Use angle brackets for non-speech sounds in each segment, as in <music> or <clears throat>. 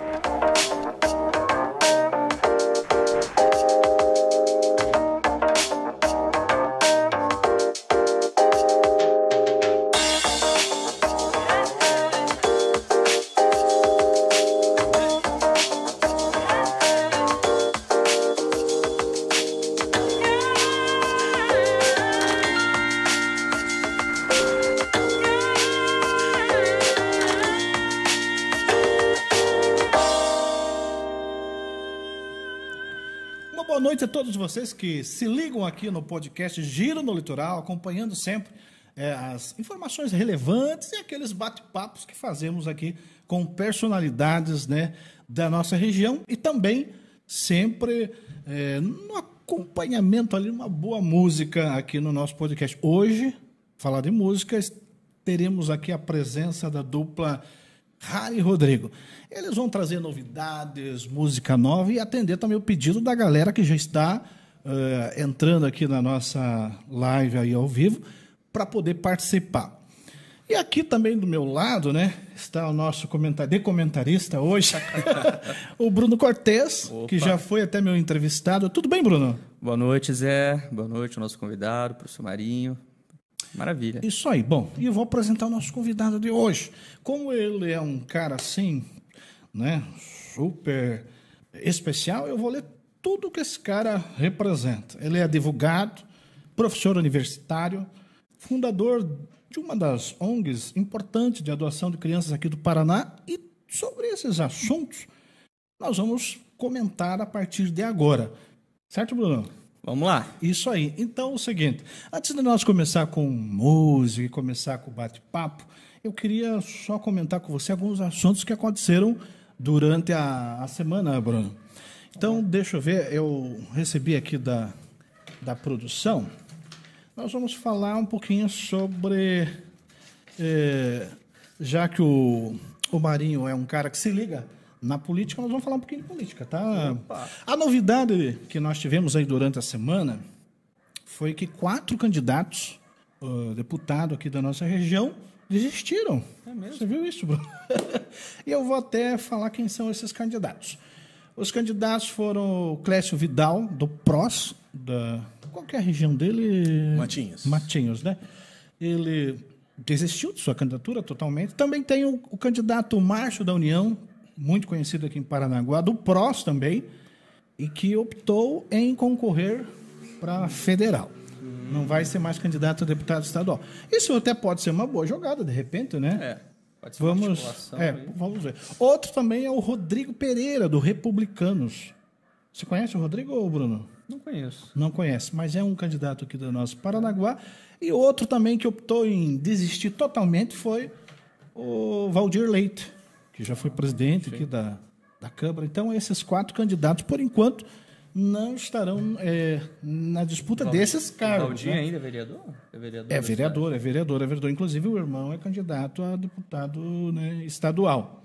noite a todos vocês que se ligam aqui no podcast Giro no Litoral, acompanhando sempre é, as informações relevantes e aqueles bate-papos que fazemos aqui com personalidades né, da nossa região e também sempre é, no acompanhamento ali, uma boa música aqui no nosso podcast. Hoje, falar de música, teremos aqui a presença da dupla E Rodrigo. Eles vão trazer novidades, música nova e atender também o pedido da galera que já está uh, entrando aqui na nossa live aí ao vivo para poder participar. E aqui também do meu lado, né, está o nosso comentar... de comentarista hoje, <laughs> o Bruno Cortes, que já foi até meu entrevistado. Tudo bem, Bruno? Boa noite, Zé. Boa noite, nosso convidado, professor Marinho. Maravilha. Isso aí. Bom, e eu vou apresentar o nosso convidado de hoje. Como ele é um cara assim, né, super especial, eu vou ler tudo que esse cara representa. Ele é advogado, professor universitário, fundador de uma das ONGs importantes de adoção de crianças aqui do Paraná e sobre esses assuntos nós vamos comentar a partir de agora. Certo, Bruno? Vamos lá. Isso aí. Então, é o seguinte, antes de nós começar com música e começar com bate-papo, eu queria só comentar com você alguns assuntos que aconteceram durante a, a semana, Bruno. Então, deixa eu ver, eu recebi aqui da, da produção. Nós vamos falar um pouquinho sobre. É, já que o, o Marinho é um cara que se liga na política, nós vamos falar um pouquinho de política, tá? Opa. A novidade que nós tivemos aí durante a semana foi que quatro candidatos, uh, deputado aqui da nossa região, desistiram. É mesmo? Você viu isso, Bruno? <laughs> e eu vou até falar quem são esses candidatos. Os candidatos foram o Clécio Vidal, do PROS, da. Qual é a região dele? Matinhos. Matinhos, né? Ele desistiu de sua candidatura totalmente. Também tem o, o candidato Márcio da União, muito conhecido aqui em Paranaguá, do PROS também, e que optou em concorrer para federal. Hum. Não vai ser mais candidato a deputado estadual. Isso até pode ser uma boa jogada, de repente, né? É. Pode ser vamos, é, vamos ver. Outro também é o Rodrigo Pereira, do Republicanos. Você conhece o Rodrigo, Bruno? Não conheço. Não conhece, mas é um candidato aqui do nosso Paranaguá. E outro também que optou em desistir totalmente foi o Valdir Leite que já foi presidente Sim. aqui da, da Câmara. Então, esses quatro candidatos, por enquanto, não estarão é, na disputa Valdir, desses cargos. Valdir né? ainda é vereador? É vereador, é vereador, é vereador, é vereador. Inclusive, o irmão é candidato a deputado né, estadual.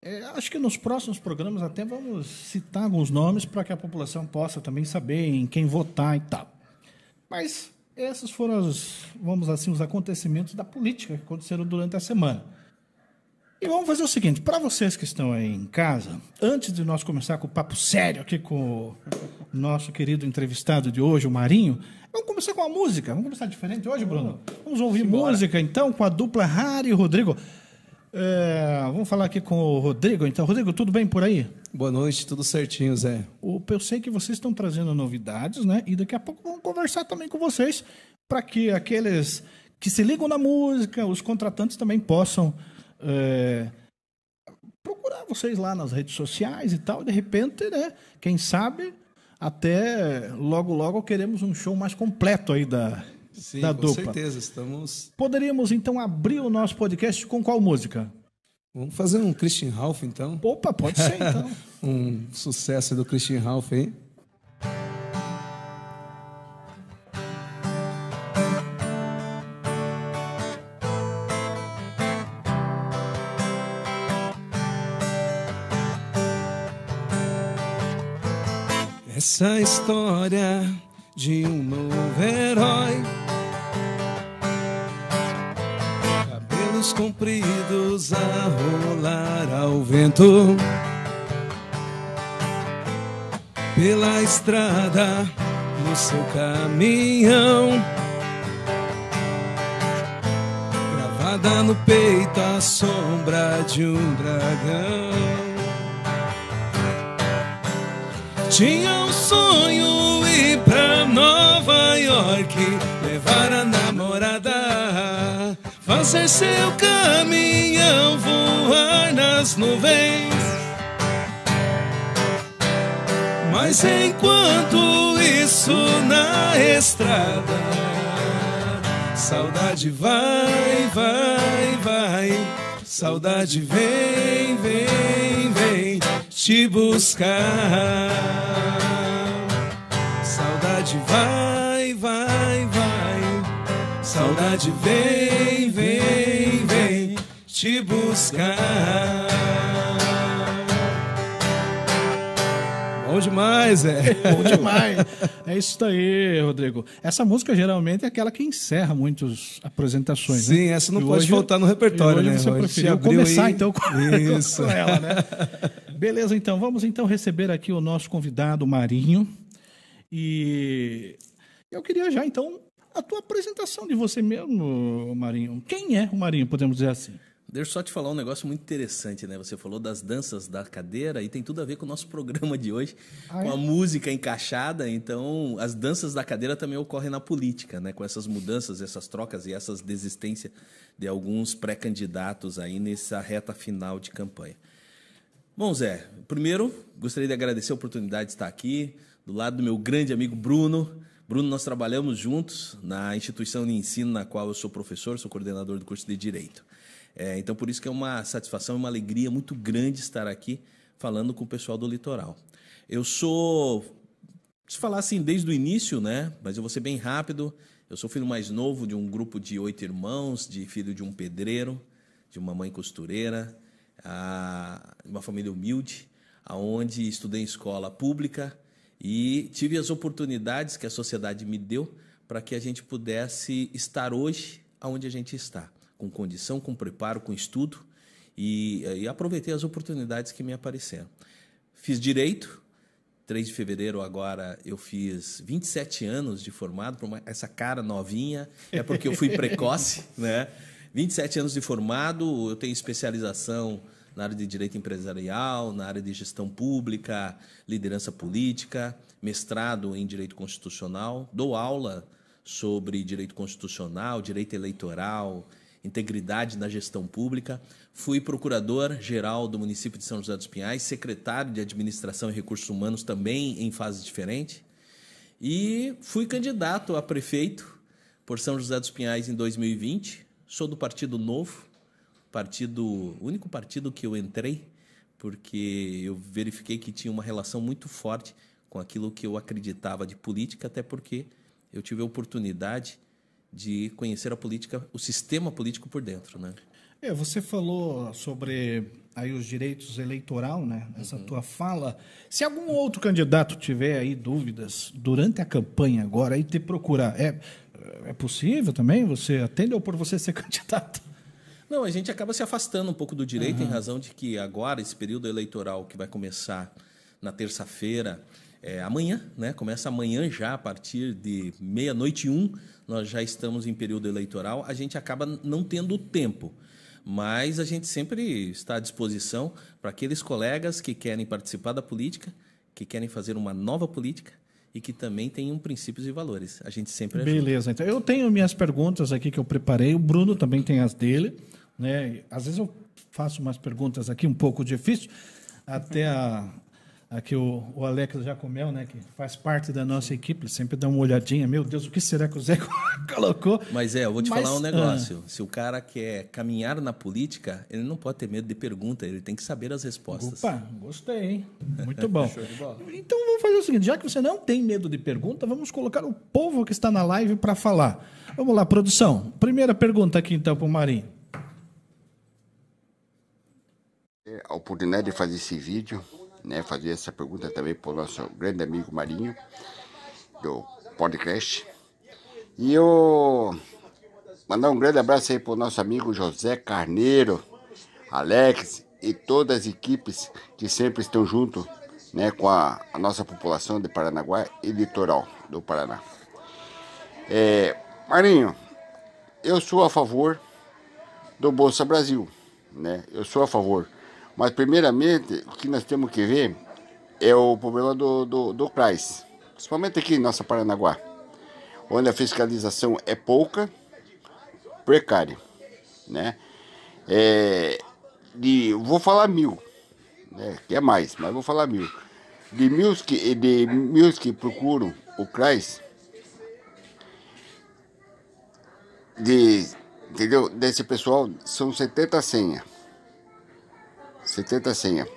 É, acho que nos próximos programas até vamos citar alguns nomes para que a população possa também saber em quem votar e tal. Mas esses foram os, vamos assim, os acontecimentos da política que aconteceram durante a semana. E vamos fazer o seguinte, para vocês que estão aí em casa, antes de nós começar com o papo sério aqui com o nosso querido entrevistado de hoje, o Marinho, vamos começar com a música. Vamos começar diferente hoje, Bruno? Vamos ouvir música então com a dupla Harry e Rodrigo. É, vamos falar aqui com o Rodrigo. Então, Rodrigo, tudo bem por aí? Boa noite, tudo certinho, Zé. Eu sei que vocês estão trazendo novidades, né? E daqui a pouco vamos conversar também com vocês para que aqueles que se ligam na música, os contratantes também possam é, procurar vocês lá nas redes sociais e tal, e de repente, né, quem sabe, até logo, logo queremos um show mais completo aí da, Sim, da com dupla. certeza, estamos... Poderíamos, então, abrir o nosso podcast com qual música? Vamos fazer um Christian Ralph, então. Opa, pode ser, então. <laughs> um sucesso do Christian Ralph aí. Essa história de um novo herói. Cabelo cabelos compridos a rolar ao vento pela estrada no seu caminhão. Gravada no peito a sombra de um dragão. Tinha um sonho ir pra Nova York, levar a namorada, fazer seu caminhão voar nas nuvens. Mas enquanto isso na estrada, saudade vai, vai, vai, saudade vem, vem, te buscar. Saudade vai, vai, vai, saudade vem, vem, vem te buscar. Bom demais, é. Bom demais. É isso aí, Rodrigo. Essa música geralmente é aquela que encerra muitas apresentações. Sim, né? essa não E pode hoje- faltar no repertório, hoje né? Você Hoje preferiu começar aí- então com, Isso. <laughs> com ela, né? Beleza, então vamos então receber aqui o nosso convidado Marinho e eu queria já então a tua apresentação de você mesmo, Marinho. Quem é o Marinho, podemos dizer assim? Deixa eu só te falar um negócio muito interessante, né? Você falou das danças da cadeira e tem tudo a ver com o nosso <laughs> programa de hoje, Ah, com é? a música encaixada. Então, as danças da cadeira também ocorrem na política, né? Com essas mudanças, essas trocas e essas desistências de alguns pré-candidatos aí nessa reta final de campanha. Bom, Zé, primeiro gostaria de agradecer a oportunidade de estar aqui, do lado do meu grande amigo Bruno. Bruno, nós trabalhamos juntos na instituição de ensino na qual eu sou professor, sou coordenador do curso de Direito. É, então, por isso que é uma satisfação e uma alegria muito grande estar aqui falando com o pessoal do litoral. Eu sou, se falar assim, desde o início, né? Mas eu vou ser bem rápido. Eu sou filho mais novo de um grupo de oito irmãos, de filho de um pedreiro, de uma mãe costureira, uma família humilde, aonde estudei em escola pública e tive as oportunidades que a sociedade me deu para que a gente pudesse estar hoje aonde a gente está, com condição, com preparo, com estudo e, e aproveitei as oportunidades que me apareceram. Fiz direito, 3 de fevereiro agora eu fiz 27 anos de formado, essa cara novinha, é porque eu fui precoce, <laughs> né? 27 anos de formado, eu tenho especialização na área de direito empresarial, na área de gestão pública, liderança política, mestrado em direito constitucional, dou aula sobre direito constitucional, direito eleitoral, integridade na gestão pública. Fui procurador-geral do município de São José dos Pinhais, secretário de Administração e Recursos Humanos também em fase diferente. E fui candidato a prefeito por São José dos Pinhais em 2020. Sou do Partido Novo, partido, o único partido que eu entrei, porque eu verifiquei que tinha uma relação muito forte com aquilo que eu acreditava de política, até porque eu tive a oportunidade de conhecer a política, o sistema político por dentro, né? É, você falou sobre aí os direitos eleitoral, né? Essa Uhum. tua fala. Se algum outro candidato tiver aí dúvidas durante a campanha agora, aí te procurar, é, é possível também? Você atende ou por você ser <laughs> candidato? Não, a gente acaba se afastando um pouco do direito em razão de que agora, esse período eleitoral que vai começar na terça-feira, é, amanhã, né? Começa amanhã já, a partir de meia-noite e um, nós já estamos em período eleitoral, a gente acaba não tendo tempo. Mas a gente sempre está à disposição para aqueles colegas que querem participar da política, que querem fazer uma nova política e que também tenham princípios e valores. A gente sempre ajuda. Beleza, então eu tenho minhas perguntas aqui que eu preparei, o Bruno também tem as dele, né? Às vezes eu faço umas perguntas aqui um pouco difíceis, até a aqui o, o Alex Jacomel, né, que faz parte da nossa equipe, sempre dá uma olhadinha, meu Deus, o que será que o Zé <laughs> colocou? Mas é, eu vou te Mas, falar um ah. negócio. Se o cara quer caminhar na política, ele não pode ter medo de pergunta, ele tem que saber as respostas. Opa, gostei, hein? Muito <laughs> bom. Então vamos fazer o seguinte, já que você não tem medo de pergunta, vamos colocar o povo que está na live para falar. Vamos lá, produção. Primeira pergunta aqui então para o Marinho. É, a oportunidade de fazer esse vídeo, né, fazer essa pergunta também para o nosso grande amigo Marinho, do podcast. E eu mandar um grande abraço aí pro nosso amigo José Carneiro, Alex e todas as equipes que sempre estão junto né, com a, a nossa população de Paranaguá e litoral do Paraná. É, Marinho, eu sou a favor do Bolsa Brasil, né? Eu sou a favor. Mas primeiramente, o que nós temos que ver é o problema do, do, do CRAS, principalmente aqui em nossa Paranaguá, onde a fiscalização é pouca, precária, né? É, de, vou falar mil, né? que é mais, mas vou falar mil. De mil que, de mil que procuram o CRAS, de, entendeu? Desse pessoal são 70 senhas. 70 senhas.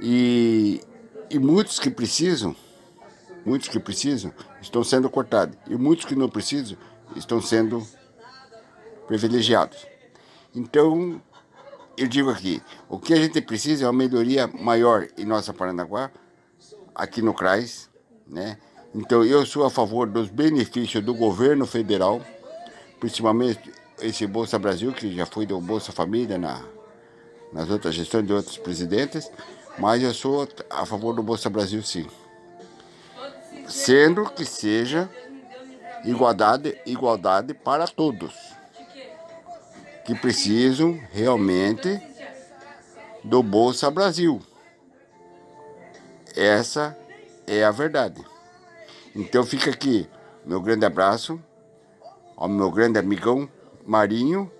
E, e muitos que precisam, muitos que precisam, estão sendo cortados. E muitos que não precisam estão sendo privilegiados. Então, eu digo aqui, o que a gente precisa é uma melhoria maior em nossa Paranaguá, aqui no CRAS, né? Então, eu sou a favor dos benefícios do governo federal, principalmente esse Bolsa Brasil, que já foi do Bolsa Família na, nas outras gestões de outros presidentes, mas eu sou a favor do Bolsa Brasil sim. Sendo que seja igualdade, igualdade para todos que precisam realmente do Bolsa Brasil. Essa é a verdade. Então fica aqui meu grande abraço ao meu grande amigão Marinho,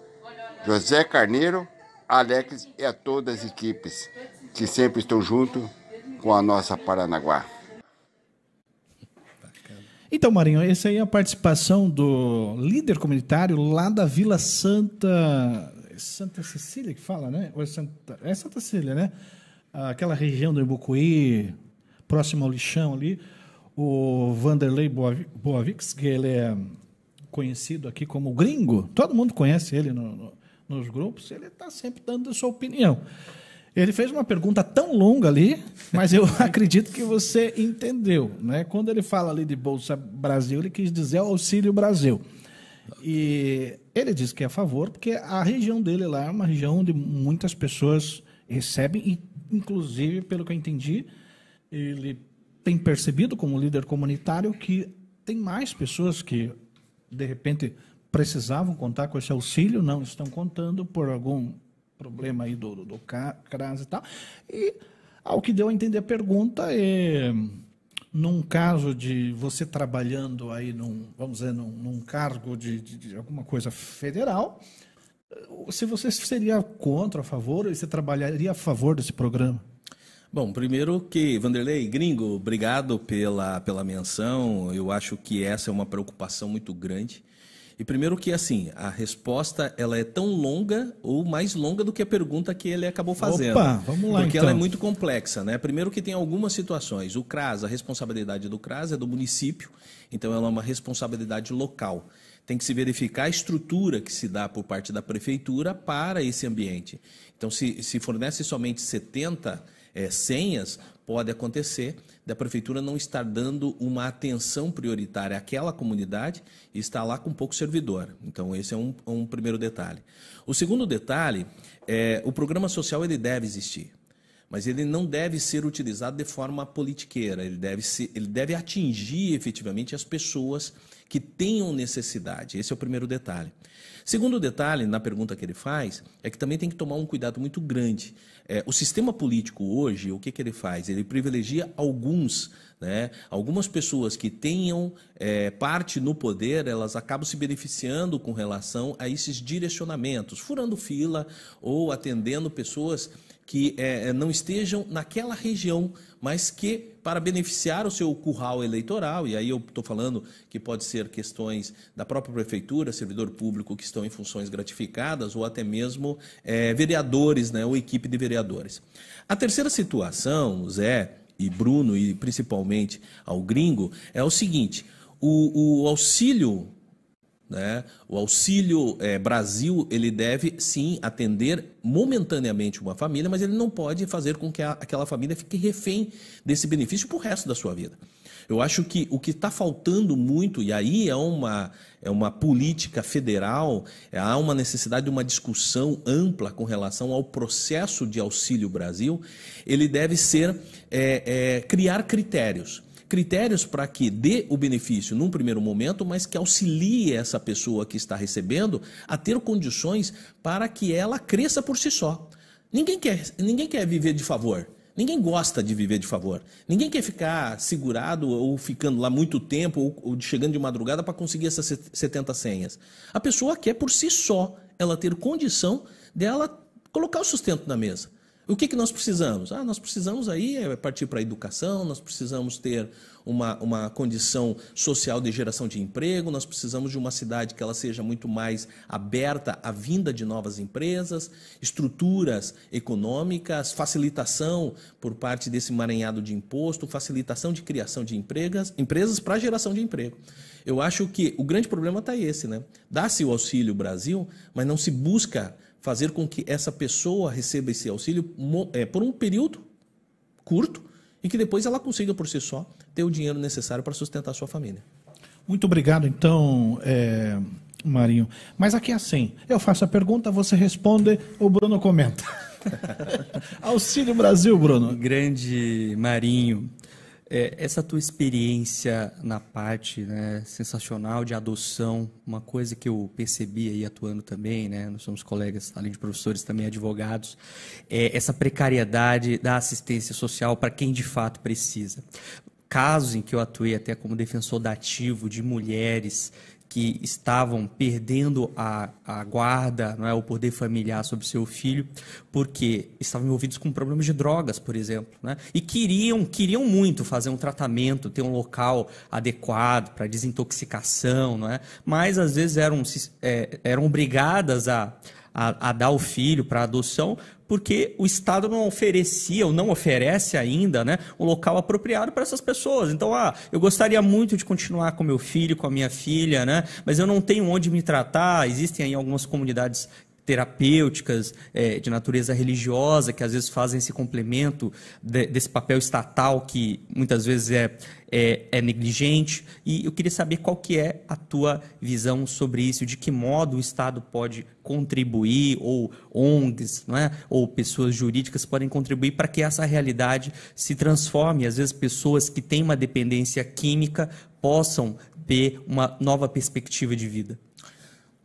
José Carneiro, Alex e a todas as equipes que sempre estão junto com a nossa Paranaguá. Então, Marinho, essa aí é a participação do líder comunitário lá da Vila Santa. Santa Cecília que fala, né? Ou é Santa, é Santa Cecília, né? Aquela região do Ibucuí, próximo ao lixão ali. O Vanderlei Boavix, que ele é conhecido aqui como gringo, todo mundo conhece ele no, no, nos grupos, ele está sempre dando a sua opinião. Ele fez uma pergunta tão longa ali, mas eu <laughs> acredito que você entendeu. Né? Quando ele fala ali de Bolsa Brasil, ele quis dizer Auxílio Brasil. E ele diz que é a favor, porque a região dele lá é uma região onde muitas pessoas recebem, e inclusive, pelo que eu entendi, ele tem percebido como líder comunitário que tem mais pessoas que, de repente, precisavam contar com esse auxílio, não estão contando por algum problema aí do, do, do CRAS e tal. E ao que deu a entender a pergunta é num caso de você trabalhando aí num, vamos dizer, num, num cargo de, de, de, alguma coisa federal, se você seria contra, a favor, e você trabalharia a favor desse programa? Bom, primeiro que, Vanderlei, gringo, obrigado pela, pela menção. Eu acho que essa é uma preocupação muito grande. E primeiro que assim, a resposta ela é tão longa ou mais longa do que a pergunta que ele acabou fazendo. Opa, vamos lá Porque então. ela é muito complexa, né? Primeiro que tem algumas situações. O CRAS, a responsabilidade do CRAS é do município, então ela é uma responsabilidade local. Tem que se verificar a estrutura que se dá por parte da prefeitura para esse ambiente. Então, se, se fornece somente 70 é, senhas, pode acontecer da prefeitura não estar dando uma atenção prioritária àquela comunidade e estar lá com pouco servidor. Então, esse é um, um primeiro detalhe. O segundo detalhe é o programa social ele deve existir, mas ele não deve ser utilizado de forma politiqueira. Ele deve, ser, ele deve atingir efetivamente as pessoas que tenham necessidade. Esse é o primeiro detalhe. Segundo detalhe, na pergunta que ele faz, é que também tem que tomar um cuidado muito grande. É, o sistema político hoje, o que, que ele faz? Ele privilegia alguns, né? algumas pessoas que tenham é, parte no poder, elas acabam se beneficiando com relação a esses direcionamentos, furando fila ou atendendo pessoas que é, não estejam naquela região, mas que para beneficiar o seu curral eleitoral, e aí eu estou falando que pode ser questões da própria prefeitura, servidor público que estão em funções gratificadas, ou até mesmo é, vereadores, né, ou equipe de vereadores. A terceira situação, Zé e Bruno, e principalmente ao gringo, é o seguinte: o, o auxílio Né? O Auxílio é, Brasil ele deve sim atender momentaneamente uma família, mas ele não pode fazer com que a, aquela família fique refém desse benefício para o resto da sua vida. Eu acho que o que está faltando muito, e aí é uma, é uma política federal, é, há uma necessidade de uma discussão ampla com relação ao processo de Auxílio Brasil, ele deve ser é, é, criar critérios critérios para que dê o benefício num primeiro momento, mas que auxilie essa pessoa que está recebendo a ter condições para que ela cresça por si só. Ninguém quer, ninguém quer viver de favor. Ninguém gosta de viver de favor. Ninguém quer ficar segurado ou ficando lá muito tempo ou, ou chegando de madrugada para conseguir essas 70 senhas. A pessoa quer por si só ela ter condição dela colocar o sustento na mesa. O que, que nós precisamos? Ah, nós precisamos aí é partir para a educação, nós precisamos ter uma, uma condição social de geração de emprego, nós precisamos de uma cidade que ela seja muito mais aberta à vinda de novas empresas, estruturas econômicas, facilitação por parte desse emaranhado de imposto, facilitação de criação de empregas, empresas para geração de emprego. Eu acho que o grande problema está esse, né? Dá-se o Auxílio Brasil, mas não se busca fazer com que essa pessoa receba esse auxílio é, por um período curto e que depois ela consiga por si só ter o dinheiro necessário para sustentar a sua família. Muito obrigado, então, é, Marinho. Mas aqui é assim: eu faço a pergunta, você responde, o Bruno comenta. <laughs> Auxílio Brasil, Bruno. Grande Marinho. É, essa tua experiência na parte né, sensacional de adoção, uma coisa que eu percebi aí atuando também, né, nós somos colegas, além de professores, também advogados, é essa precariedade da assistência social para quem de fato precisa. Casos em que eu atuei até como defensor dativo de mulheres que estavam perdendo a, a guarda, não é, o poder familiar sobre seu filho, porque estavam envolvidos com problemas de drogas, por exemplo, né? e queriam, queriam muito fazer um tratamento, ter um local adequado para desintoxicação, não é? mas às vezes eram, é, eram obrigadas a, a, a dar o filho para adoção porque o Estado não oferecia ou não oferece ainda né, um local apropriado para essas pessoas. Então, ah, eu gostaria muito de continuar com meu filho, com a minha filha, né, mas eu não tenho onde me tratar. Existem aí algumas comunidades terapêuticas é, de natureza religiosa que às vezes fazem esse complemento de, desse papel estatal que muitas vezes é, é, é, negligente. E eu queria saber qual que é a tua visão sobre isso de que modo o Estado pode contribuir ou ONGs não é? ou pessoas jurídicas podem contribuir para que essa realidade se transforme. Às vezes pessoas que têm uma dependência química possam ter uma nova perspectiva de vida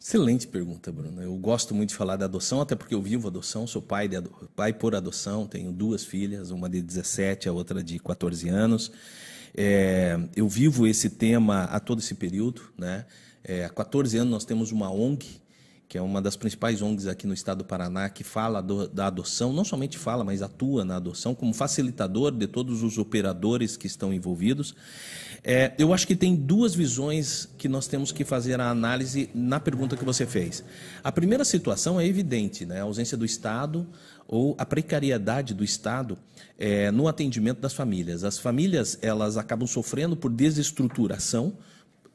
Excelente pergunta, Bruno. Eu gosto muito de falar da adoção, até porque eu vivo adoção, sou pai, de pai por adoção, tenho duas filhas, uma de 17, a outra de 14 anos. É, eu vivo esse tema a todo esse período. Né? É, há 14 anos nós temos uma ONG, que é uma das principais ONGs aqui no estado do Paraná, que fala do, da adoção, não somente fala, mas atua na adoção como facilitador de todos os operadores que estão envolvidos. É, eu acho que tem duas visões que nós temos que fazer a análise na pergunta que você fez. A primeira situação é evidente, né? a ausência do Estado ou a precariedade do Estado é, no atendimento das famílias. As famílias elas acabam sofrendo por desestruturação,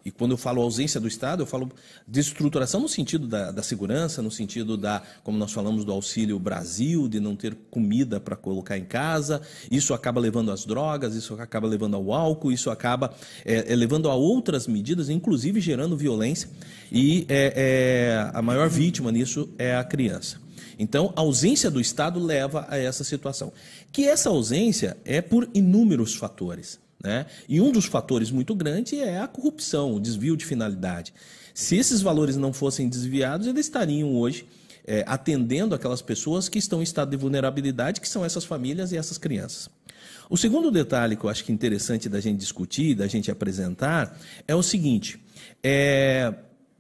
e quando eu falo ausência do Estado, eu falo desestruturação no sentido da, da, segurança, no sentido da, como nós falamos do auxílio Brasil, de não ter comida para colocar em casa. Isso acaba levando às drogas, isso acaba levando ao álcool, isso acaba é, é, levando a outras medidas, inclusive gerando violência. E é, a maior vítima nisso é a criança. Então, a ausência do Estado leva a essa situação. Que essa ausência é por inúmeros fatores. Né? E um dos fatores muito grande é a corrupção, o desvio de finalidade. Se esses valores não fossem desviados, eles estariam hoje é, atendendo aquelas pessoas que estão em estado de vulnerabilidade, que são essas famílias e essas crianças. O segundo detalhe que eu acho que é interessante da gente discutir, da gente apresentar, é o seguinte: é,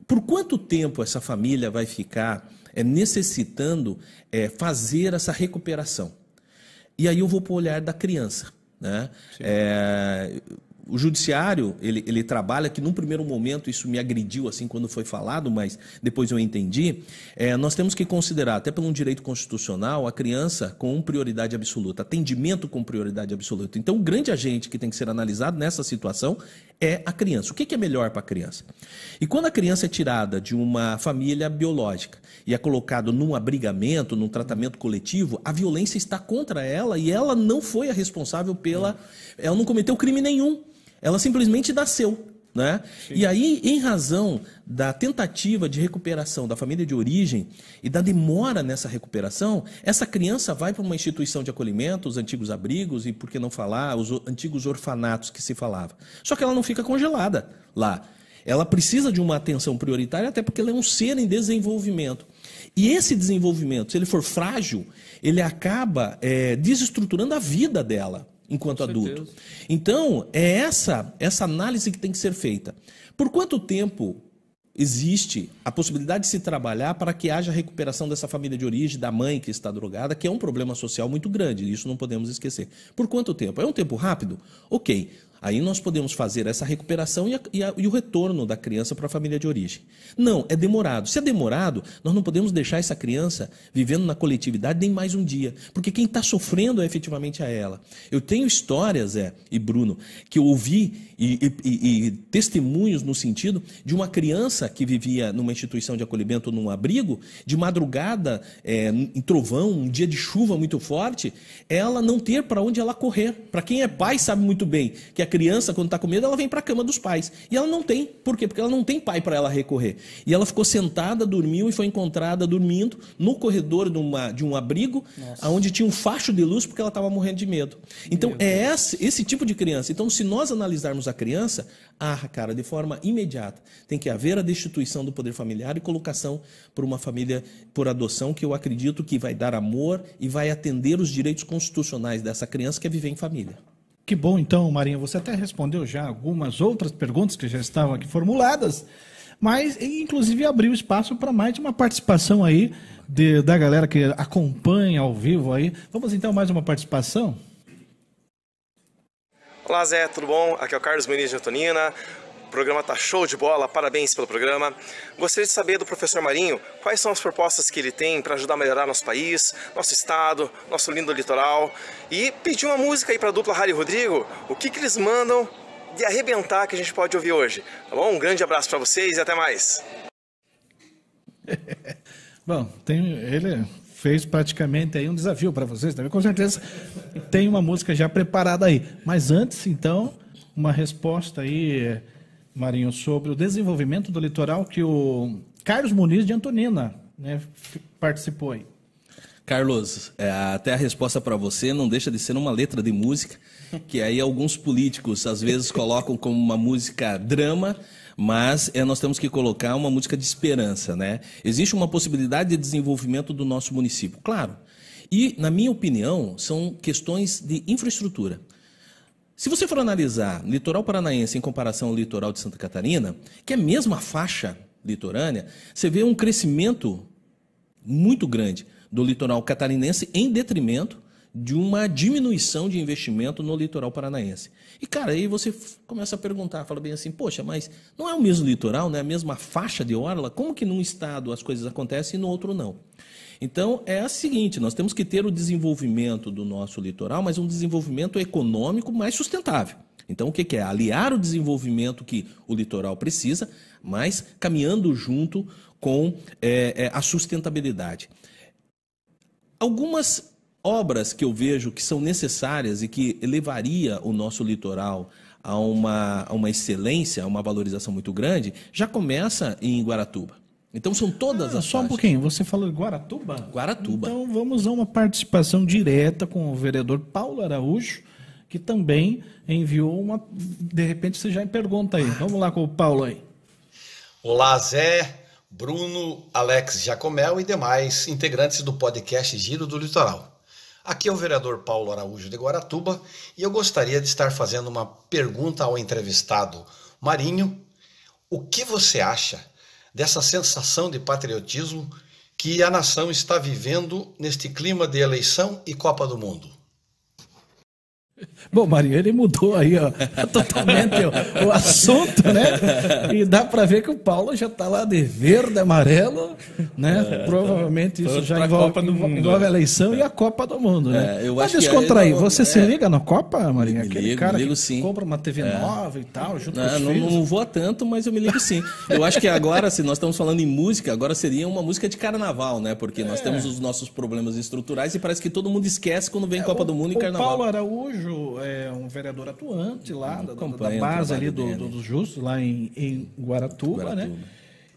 por quanto tempo essa família vai ficar é, necessitando fazer essa recuperação? E aí eu vou para o olhar da criança. Né? É, o judiciário, ele, ele trabalha que num primeiro momento isso me agrediu assim quando foi falado, mas depois eu entendi. É, nós temos que considerar, até pelo direito constitucional, a criança com prioridade absoluta, atendimento com prioridade absoluta. Então, o grande agente que tem que ser analisado nessa situação é a criança. O que é melhor para a criança? E quando a criança é tirada de uma família biológica e é colocado num abrigamento, num tratamento coletivo, a violência está contra ela e ela não foi a responsável pela. Ela não cometeu crime nenhum. Ela simplesmente nasceu. Né? E aí, em razão da tentativa de recuperação da família de origem e da demora nessa recuperação, essa criança vai para uma instituição de acolhimento, os antigos abrigos e, por que não falar, os antigos orfanatos que se falava. Só que ela não fica congelada lá. Ela precisa de uma atenção prioritária, até porque ela é um ser em desenvolvimento. E esse desenvolvimento, se ele for frágil, ele acaba é, desestruturando a vida dela enquanto Com adulto. Certeza. Então, é essa, essa análise que tem que ser feita. Por quanto tempo existe a possibilidade de se trabalhar para que haja recuperação dessa família de origem, da mãe que está drogada, que é um problema social muito grande, isso não podemos esquecer. Por quanto tempo? É um tempo rápido? Ok. Aí nós podemos fazer essa recuperação e, a, e, a, e o retorno da criança para a família de origem. Não, é demorado. Se é demorado, nós não podemos deixar essa criança vivendo na coletividade nem mais um dia, porque quem está sofrendo é efetivamente a ela. Eu tenho histórias, Zé e Bruno, que eu ouvi e, e, testemunhos no sentido de uma criança que vivia numa instituição de acolhimento, num abrigo, de madrugada, é, em trovão, um dia de chuva muito forte, ela não ter para onde ela correr. Para quem é pai sabe muito bem que a criança, quando está com medo, ela vem para a cama dos pais. E ela não tem. Por quê? Porque ela não tem pai para ela recorrer. E ela ficou sentada, dormiu e foi encontrada dormindo no corredor de, uma, de um abrigo, Nossa. onde tinha um facho de luz porque ela estava morrendo de medo. Então, é esse, esse tipo de criança. Então, se nós analisarmos a criança, ah, cara, de forma imediata. Tem que haver a destituição do poder familiar e colocação por uma família por adoção, que eu acredito que vai dar amor e vai atender os direitos constitucionais dessa criança que é viver em família. Que bom, então, Marinha. Você até respondeu já algumas outras perguntas que já estavam aqui formuladas, mas inclusive abriu espaço para mais de uma participação aí de, da galera que acompanha ao vivo aí. Vamos então mais uma participação? Olá Zé, tudo bom? Aqui é o Carlos Muniz de Antonina. Programa tá show de bola, parabéns pelo programa. Gostaria de saber do professor Marinho quais são as propostas que ele tem para ajudar a melhorar nosso país, nosso estado, nosso lindo litoral. E pedir uma música aí para a dupla Harry Rodrigo, o que, que eles mandam de arrebentar que a gente pode ouvir hoje. Tá bom? Um grande abraço para vocês e até mais. <laughs> bom, tem ele fez praticamente aí um desafio para vocês também. Com certeza tem uma música já preparada aí. Mas antes, então, uma resposta aí, Marinho, sobre o desenvolvimento do litoral que o Carlos Muniz de Antonina né, participou aí. Carlos, é, até a resposta para você não deixa de ser uma letra de música, que aí alguns políticos às vezes colocam como uma música drama, mas é, nós temos que colocar uma música de esperança, né? Existe uma possibilidade de desenvolvimento do nosso município, claro. E, na minha opinião, são questões de infraestrutura. Se você for analisar litoral paranaense em comparação ao litoral de Santa Catarina, que é a mesma faixa litorânea, você vê um crescimento muito grande do litoral catarinense em detrimento de uma diminuição de investimento no litoral paranaense. E, cara, aí você começa a perguntar, fala bem assim, poxa, mas não é o mesmo litoral, não é a mesma faixa de orla? Como que num estado as coisas acontecem e no outro não? Então, é a seguinte, nós temos que ter o desenvolvimento do nosso litoral, mas um desenvolvimento econômico mais sustentável. Então, o que é? Aliar o desenvolvimento que o litoral precisa, mas caminhando junto com é, é, a sustentabilidade. Algumas obras que eu vejo que são necessárias e que elevaria o nosso litoral a uma, a uma excelência, a uma valorização muito grande, já começa em Guaratuba. Então são todas ah, as Só um pouquinho, você falou de Guaratuba? Guaratuba. Então vamos a uma participação direta com o vereador Paulo Araújo, que também enviou uma. De repente você já pergunta aí. Vamos lá com o Paulo aí. Olá, Zé, Bruno, Alex Jacomel e demais integrantes do podcast Giro do Litoral. Aqui é o vereador Paulo Araújo de Guaratuba e eu gostaria de estar fazendo uma pergunta ao entrevistado Marinho. O que você acha dessa sensação de patriotismo que a nação está vivendo neste clima de eleição e Copa do Mundo? Bom, Marinho, ele mudou aí ó, totalmente o, o, assunto, né? E dá para ver que o Paulo já está lá de verde, amarelo, né? É, Provavelmente isso já envolve, envolve, envolve, a eleição e a Copa do Mundo, né? É, eu Mas descontrair, você é, se liga na Copa, Marinho? Me Aquele ligo, cara me ligo, sim. compra uma TV é. nova e tal, junto não, com os não, filhos. não vou tanto, mas eu me ligo sim. Eu acho que agora, se nós estamos falando em música, agora seria uma música de carnaval, né? Porque nós é. temos os nossos problemas estruturais e parece que todo mundo esquece quando vem Copa o, do Mundo e carnaval. Paulo Araújo é um vereador atuante lá, da, da, base ali do, do, dos Justos, lá em, em Guaratuba, Guaratuba, né?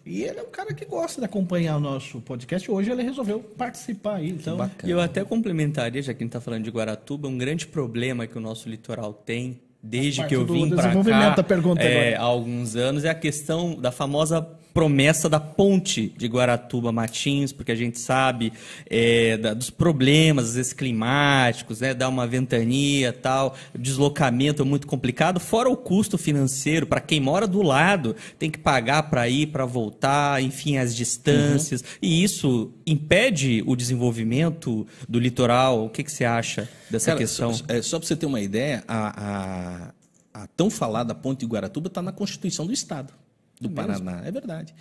E ele é um cara que gosta de acompanhar o nosso podcast. Hoje ele resolveu participar aí. Então... E eu até complementaria, já que a gente está falando de Guaratuba, um grande problema que o nosso litoral tem, desde que eu vim para cá, é, há alguns anos, é a questão da famosa promessa da ponte de Guaratuba Matins, porque a gente sabe é, da, dos problemas, às vezes climáticos, né, dá uma ventania tal, deslocamento é muito complicado, fora o custo financeiro, para quem mora do lado, tem que pagar para ir, para voltar, enfim, as distâncias, uhum. e isso impede o desenvolvimento do litoral. O que, que você acha dessa Cara, questão? Só, é, só para você ter uma ideia, a, a, a tão falada ponte de Guaratuba está na Constituição do Estado do Paraná. É verdade.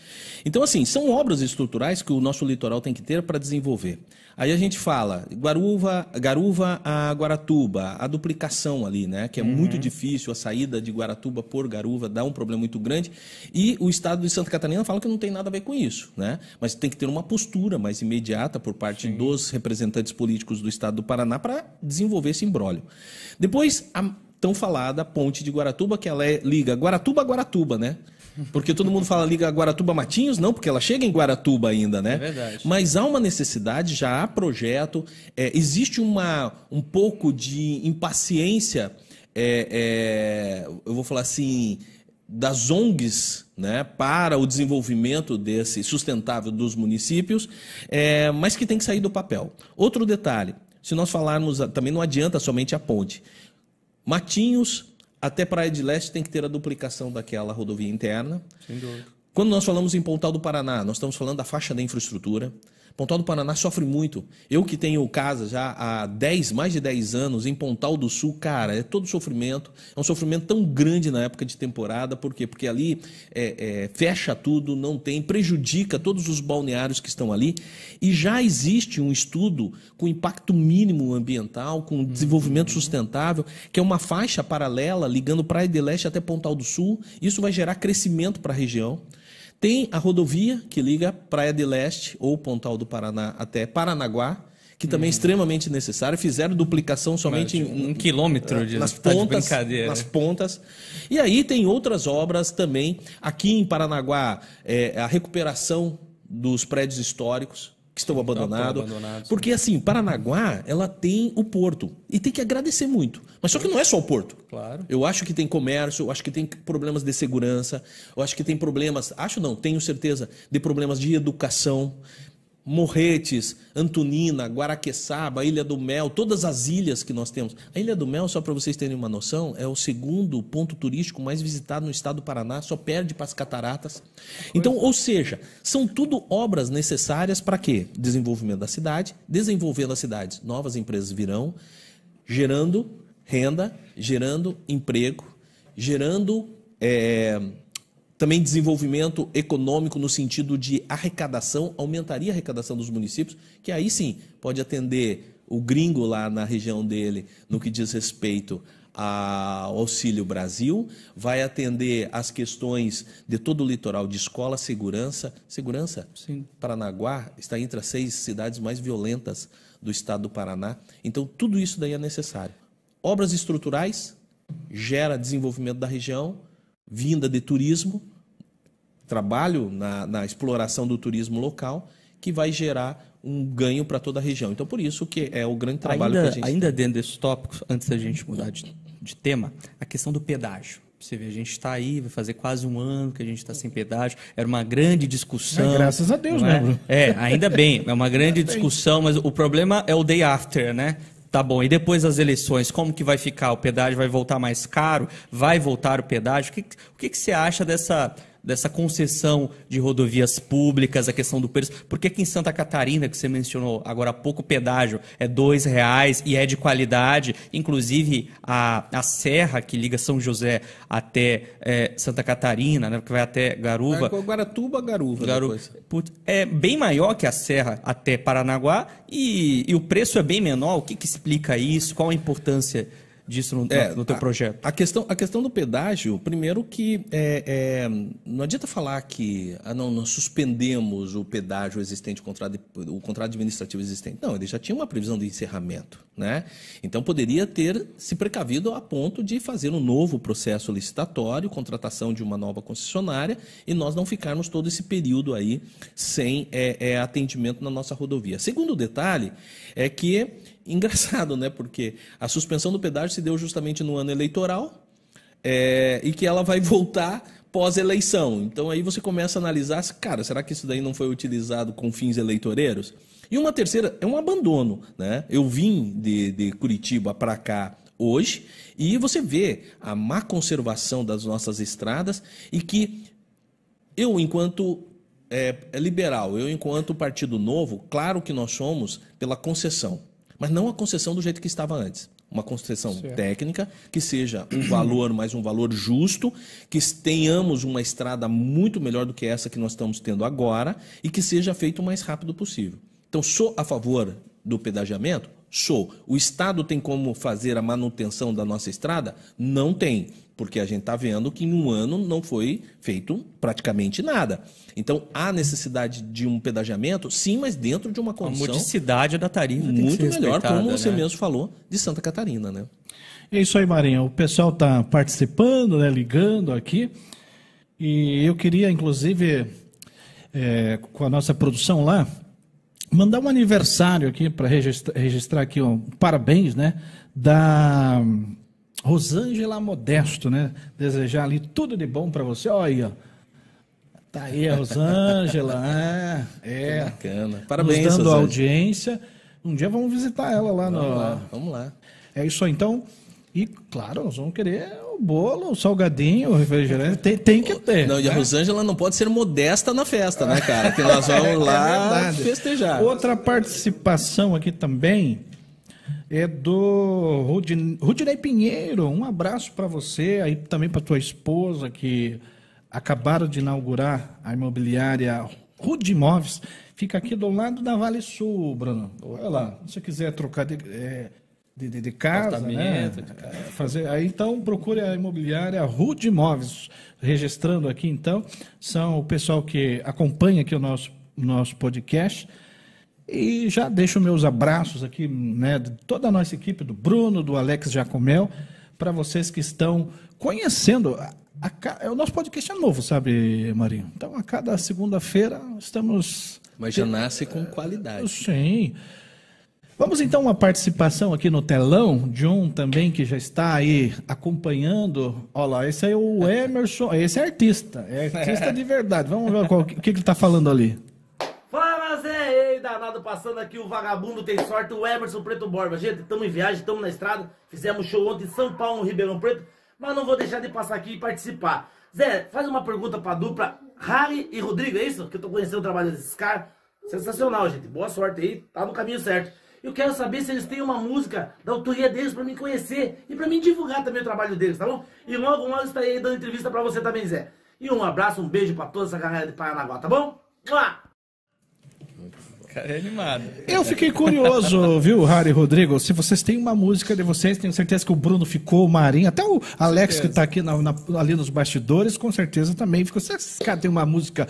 Então, assim, são obras estruturais que o nosso litoral tem que ter para desenvolver. Aí a gente fala Guaruva, Garuva a Guaratuba, a duplicação ali, né? Que é uhum. muito difícil, a saída de Guaratuba por Garuva dá um problema muito grande. E o estado de Santa Catarina fala que não tem nada a ver com isso, né? Mas tem que ter uma postura mais imediata por parte Sim. dos representantes políticos do estado do Paraná para desenvolver esse imbróglio. Depois, a tão falada ponte de Guaratuba, que ela é, liga Guaratuba a Guaratuba, né? Porque todo mundo fala liga Guaratuba Matinhos, não, porque ela chega em Guaratuba ainda, né? É verdade. Mas há uma necessidade, já há projeto, é, existe uma, um pouco de impaciência, é, é, eu vou falar assim, das ONGs né, para o desenvolvimento desse sustentável dos municípios, é, mas que tem que sair do papel. Outro detalhe, se nós falarmos, também não adianta somente a ponte. Matinhos até Praia de Leste tem que ter a duplicação daquela rodovia interna. Sem dúvida. Quando nós falamos em Pontal do Paraná, nós estamos falando da faixa da infraestrutura. Pontal do Paraná sofre muito. Eu que tenho casa já há 10, mais de 10 anos em Pontal do Sul, cara, é todo sofrimento. É um sofrimento tão grande na época de temporada, por quê? Porque ali é, é, fecha tudo, não tem, prejudica todos os balneários que estão ali. E já existe um estudo com impacto mínimo ambiental, com desenvolvimento sustentável, que é uma faixa paralela ligando Praia de Leste até Pontal do Sul. Isso vai gerar crescimento para a região. Tem a rodovia que liga Praia de Leste ou Pontal do Paraná até Paranaguá, que também é uhum. extremamente necessário. Fizeram duplicação somente em um quilômetro de, nas tá pontas, de nas pontas. E aí tem outras obras também aqui em Paranaguá, é, a recuperação dos prédios históricos que estão abandonados. Abandonado, porque assim, Paranaguá, ela tem o porto e tem que agradecer muito. Mas só que não é só o porto. Claro. Eu acho que tem comércio, eu acho que tem problemas de segurança, eu acho que tem problemas, acho não, tenho certeza de problemas de educação. Morretes, Antonina, Guaraqueçaba, Ilha do Mel, todas as ilhas que nós temos. A Ilha do Mel, só para vocês terem uma noção, é o segundo ponto turístico mais visitado no estado do Paraná, só perde para as cataratas. Então, ou seja, são tudo obras necessárias para quê? Desenvolvimento da cidade, desenvolvendo as cidades, novas empresas virão, gerando renda, gerando emprego, gerando. É, também desenvolvimento econômico no sentido de arrecadação, aumentaria a arrecadação dos municípios, que aí sim pode atender o gringo lá na região dele no que diz respeito ao Auxílio Brasil, vai atender as questões de todo o litoral de escola, segurança. Segurança? Sim. Paranaguá está entre as seis cidades mais violentas do estado do Paraná. Então, tudo isso daí é necessário. Obras estruturais gera desenvolvimento da região, vinda de turismo, trabalho na, na exploração do turismo local, que vai gerar um ganho para toda a região. Então, por isso que é o grande trabalho ainda, que a gente... Ainda dentro desses tópicos, antes da gente mudar de, de tema, a questão do pedágio. Você vê, a gente está aí, vai fazer quase um ano que a gente está sem pedágio. Era uma grande discussão. É, graças a Deus, né, Bruno? É, ainda bem. É uma <laughs> grande discussão, mas o problema é o day after, né? Tá bom, e depois das eleições, como que vai ficar? O pedágio vai voltar mais caro? Vai voltar o pedágio? O que, o que, que você acha dessa, dessa concessão de rodovias públicas, a questão do preço. Por que, que em Santa Catarina, que você mencionou agora há pouco, o pedágio é dois reais e é de qualidade? Inclusive, a, a serra que liga São José até é, Santa Catarina, né, que vai até Garuva. É, Guaratuba, Garuva. Garu- depois. Putz, é bem maior que a serra até Paranaguá e, e o preço é bem menor. O que, que explica isso? Qual a importância disso no, É, no teu a- projeto? A questão, a questão do pedágio, primeiro que é, é, não adianta falar que ah, não, nós suspendemos o pedágio existente, o contrato, o contrato administrativo existente. Não, ele já tinha uma previsão de encerramento. Né? Então poderia ter se precavido a ponto de fazer um novo processo licitatório, contratação de uma nova concessionária e nós não ficarmos todo esse período aí sem é, é, atendimento na nossa rodovia. Segundo detalhe é que engraçado, né? Porque a suspensão do pedágio se deu justamente no ano eleitoral é, e que ela vai voltar pós-eleição. Então aí você começa a analisar, cara, será que isso daí não foi utilizado com fins eleitoreiros? E uma terceira é um abandono, né? Eu vim de, de Curitiba para cá hoje e você vê a má conservação das nossas estradas e que eu, enquanto é, liberal, eu, enquanto Partido Novo, claro que nós somos pela concessão, mas não a concessão do jeito que estava antes. Uma concessão técnica, que seja um <clears throat> valor, mas um valor justo, que tenhamos uma estrada muito melhor do que essa que nós estamos tendo agora e que seja feito o mais rápido possível. Então, sou a favor do pedagiamento? Sou. O Estado tem como fazer a manutenção da nossa estrada? Não tem, porque a gente está vendo que em um ano não foi feito praticamente nada. Então, há necessidade de um pedagiamento? Sim, mas dentro de uma A condição modicidade da tarifa tem que muito ser melhor, como você né? mesmo falou, de Santa Catarina, né? É isso aí, Marinho. O pessoal está participando, né, ligando aqui. E eu queria, inclusive, é, com a nossa produção lá, mandar um aniversário aqui para registrar, registrar aqui um parabéns, né? Da Rosângela Modesto, né? Desejar ali tudo de bom para você. Olha aí, ó. Tá aí a Rosângela, <laughs> é, é. Bacana. Parabéns, Nos dando audiência. Um dia vamos visitar ela lá no, Vamos lá, vamos lá. é isso aí, então. E, claro, nós vamos querer o bolo, o salgadinho, o refrigerante. Tem, tem que ter. Não, e a né? Rosângela não pode ser modesta na festa, né, cara? Que nós vamos <laughs> lá É festejar. Outra participação aqui também é do Rudin- Rudinei Pinheiro. Um abraço para você, aí também para tua esposa, que acabaram de inaugurar a imobiliária Rude Imóveis. Fica aqui do lado da Vale Sul, Bruno. Olha lá, se você quiser trocar de, é, de, de- de casa, né? É, fazer, aí então procure a imobiliária Rude Imóveis. Registrando aqui então, são o pessoal que acompanha aqui o nosso, nosso podcast. E já deixo meus abraços aqui, né, de toda a nossa equipe, do Bruno, do Alex Jacomel, para vocês que estão conhecendo. A, a é, o nosso podcast é novo, sabe, Marinho? Então, a cada segunda-feira estamos. Mas já nasce com qualidade. Sim. Vamos então uma participação aqui no telão um também que já está aí acompanhando. Olha lá, esse aí é o Emerson. Esse é artista, é artista de verdade. Vamos ver qual- o que, que ele está falando ali. Fala Zé, ei danado, passando aqui o vagabundo tem sorte, o Emerson Preto Borba. Gente, estamos em viagem, estamos na estrada, fizemos show ontem em São Paulo, no Ribeirão Preto, mas não vou deixar de passar aqui e participar. Zé, faz uma pergunta pra dupla Harry e Rodrigo, é isso? Que eu tô conhecendo o trabalho desses caras. Sensacional, gente. Boa sorte aí, tá no caminho certo. Eu quero saber se eles têm uma música da autoria deles pra mim conhecer e pra mim divulgar também o trabalho deles, tá bom? E logo, logo estarei aí dando entrevista pra você também, Zé. E um abraço, um beijo pra toda essa galera de Paranaguá, tá bom? Mua! Cara, é animado. Eu fiquei curioso, viu, Harry Rodrigo? Se vocês têm uma música de vocês, tenho certeza que o Bruno ficou, o Marinho, até o Alex que está aqui na- na- ali nos bastidores, com certeza também ficou. Se esses caras têm uma música,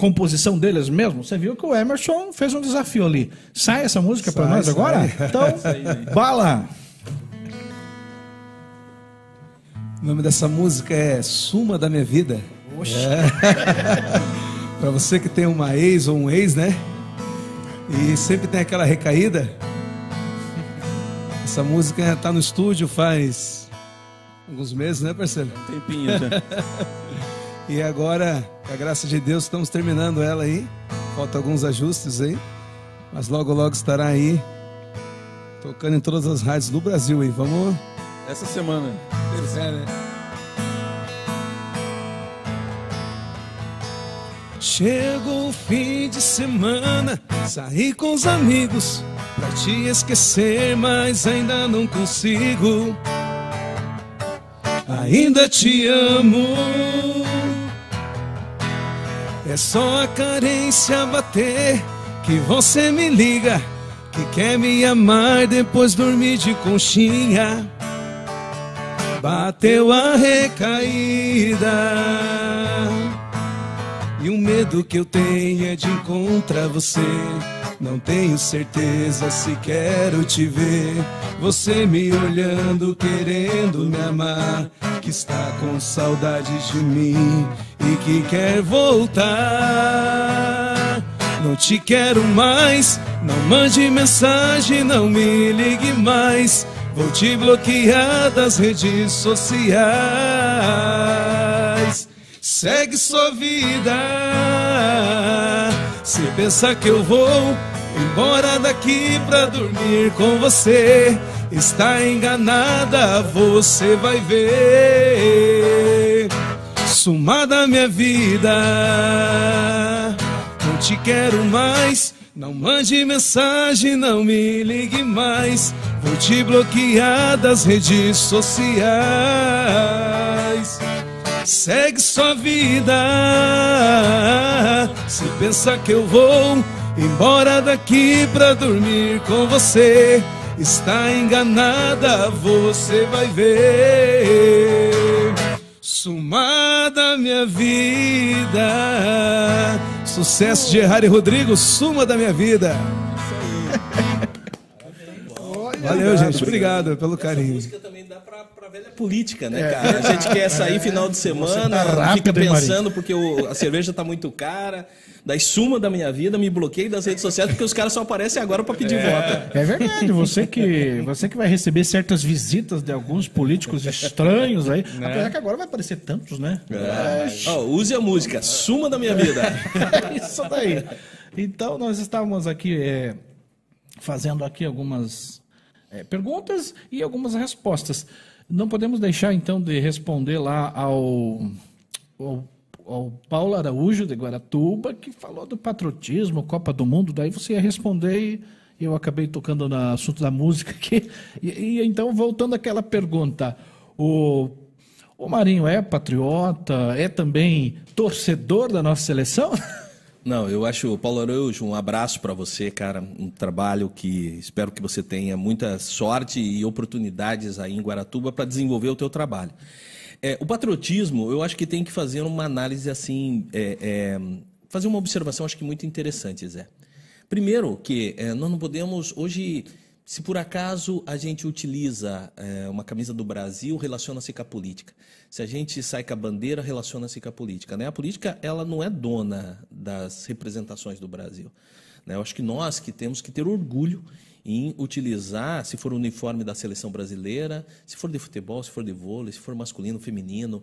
composição deles mesmo, você viu que o Emerson fez um desafio ali. Sai essa música para Sai, nós agora? sai. <laughs> Então, bala! O nome dessa música é Suma da Minha Vida. É. <laughs> Pra você que tem uma ex ou um ex, né? E sempre tem aquela recaída. Essa música tá no estúdio faz alguns meses, né, parceiro? Tempinho já. <laughs> E agora, com a graça de Deus, estamos terminando ela aí. Falta alguns ajustes aí. Mas logo, logo estará aí. Tocando em todas as rádios do Brasil aí. Vamos. Essa semana. É, né? Chegou o fim de semana, saí com os amigos pra te esquecer, mas ainda não consigo. Ainda te amo. É só a carência bater que você me liga, que quer me amar depois dormir de conchinha. Bateu a recaída. E o medo que eu tenho é de encontrar você. Não tenho certeza se quero te ver. Você me olhando, querendo me amar. Que está com saudades de mim e que quer voltar. Não te quero mais, não mande mensagem, não me ligue mais. Vou te bloquear das redes sociais. Segue sua vida. Se pensar que eu vou embora daqui pra dormir com você, está enganada, você vai ver. Suma da minha vida. Não te quero mais. Não mande mensagem, não me ligue mais. Vou te bloquear das redes sociais. Segue sua vida. Se pensa que eu vou embora daqui pra dormir com você, está enganada, você vai ver. Suma da minha vida. Sucesso de Harry Rodrigo, suma da minha vida. Valeu, gente. Obrigado pelo carinho. música também dá pra velha política, né, cara? A gente quer sair final de semana, tá rápido, fica hein, pensando porque o- a cerveja tá muito cara, daí suma da minha vida, me bloqueio das redes sociais porque os caras só aparecem agora pra pedir voto. É verdade, você que, você que vai receber certas visitas de alguns políticos estranhos aí. Apesar que agora vai aparecer tantos, né? Ó, use a música, suma da minha vida. É <laughs> isso daí. Então, nós estávamos aqui é, fazendo aqui algumas é, perguntas e algumas respostas. Não podemos deixar, então, de responder lá ao, ao, ao Paulo Araújo, de Guaratuba, que falou do patriotismo, Copa do Mundo. Daí você ia responder e eu acabei tocando no assunto da música aqui. E, e então, voltando àquela pergunta, o o Marinho é patriota, é também torcedor da nossa seleção? <laughs> Não, eu acho, Paulo Araújo, um abraço para você, cara. Um trabalho que espero que você tenha muita sorte e oportunidades aí em Guaratuba para desenvolver o teu trabalho. É, o patriotismo, eu acho que tem que fazer uma análise assim, é, é, fazer uma observação, acho que muito interessante, Zé. Primeiro, que é, nós não podemos hoje, se por acaso a gente utiliza é, uma camisa do Brasil, relaciona-se com a política. Se a gente sai com a bandeira, relaciona-se com a política. Né? A política ela não é dona das representações do Brasil. Né? Eu acho que nós que temos que ter orgulho em utilizar, se for o uniforme da seleção brasileira, se for de futebol, se for de vôlei, se for masculino, feminino,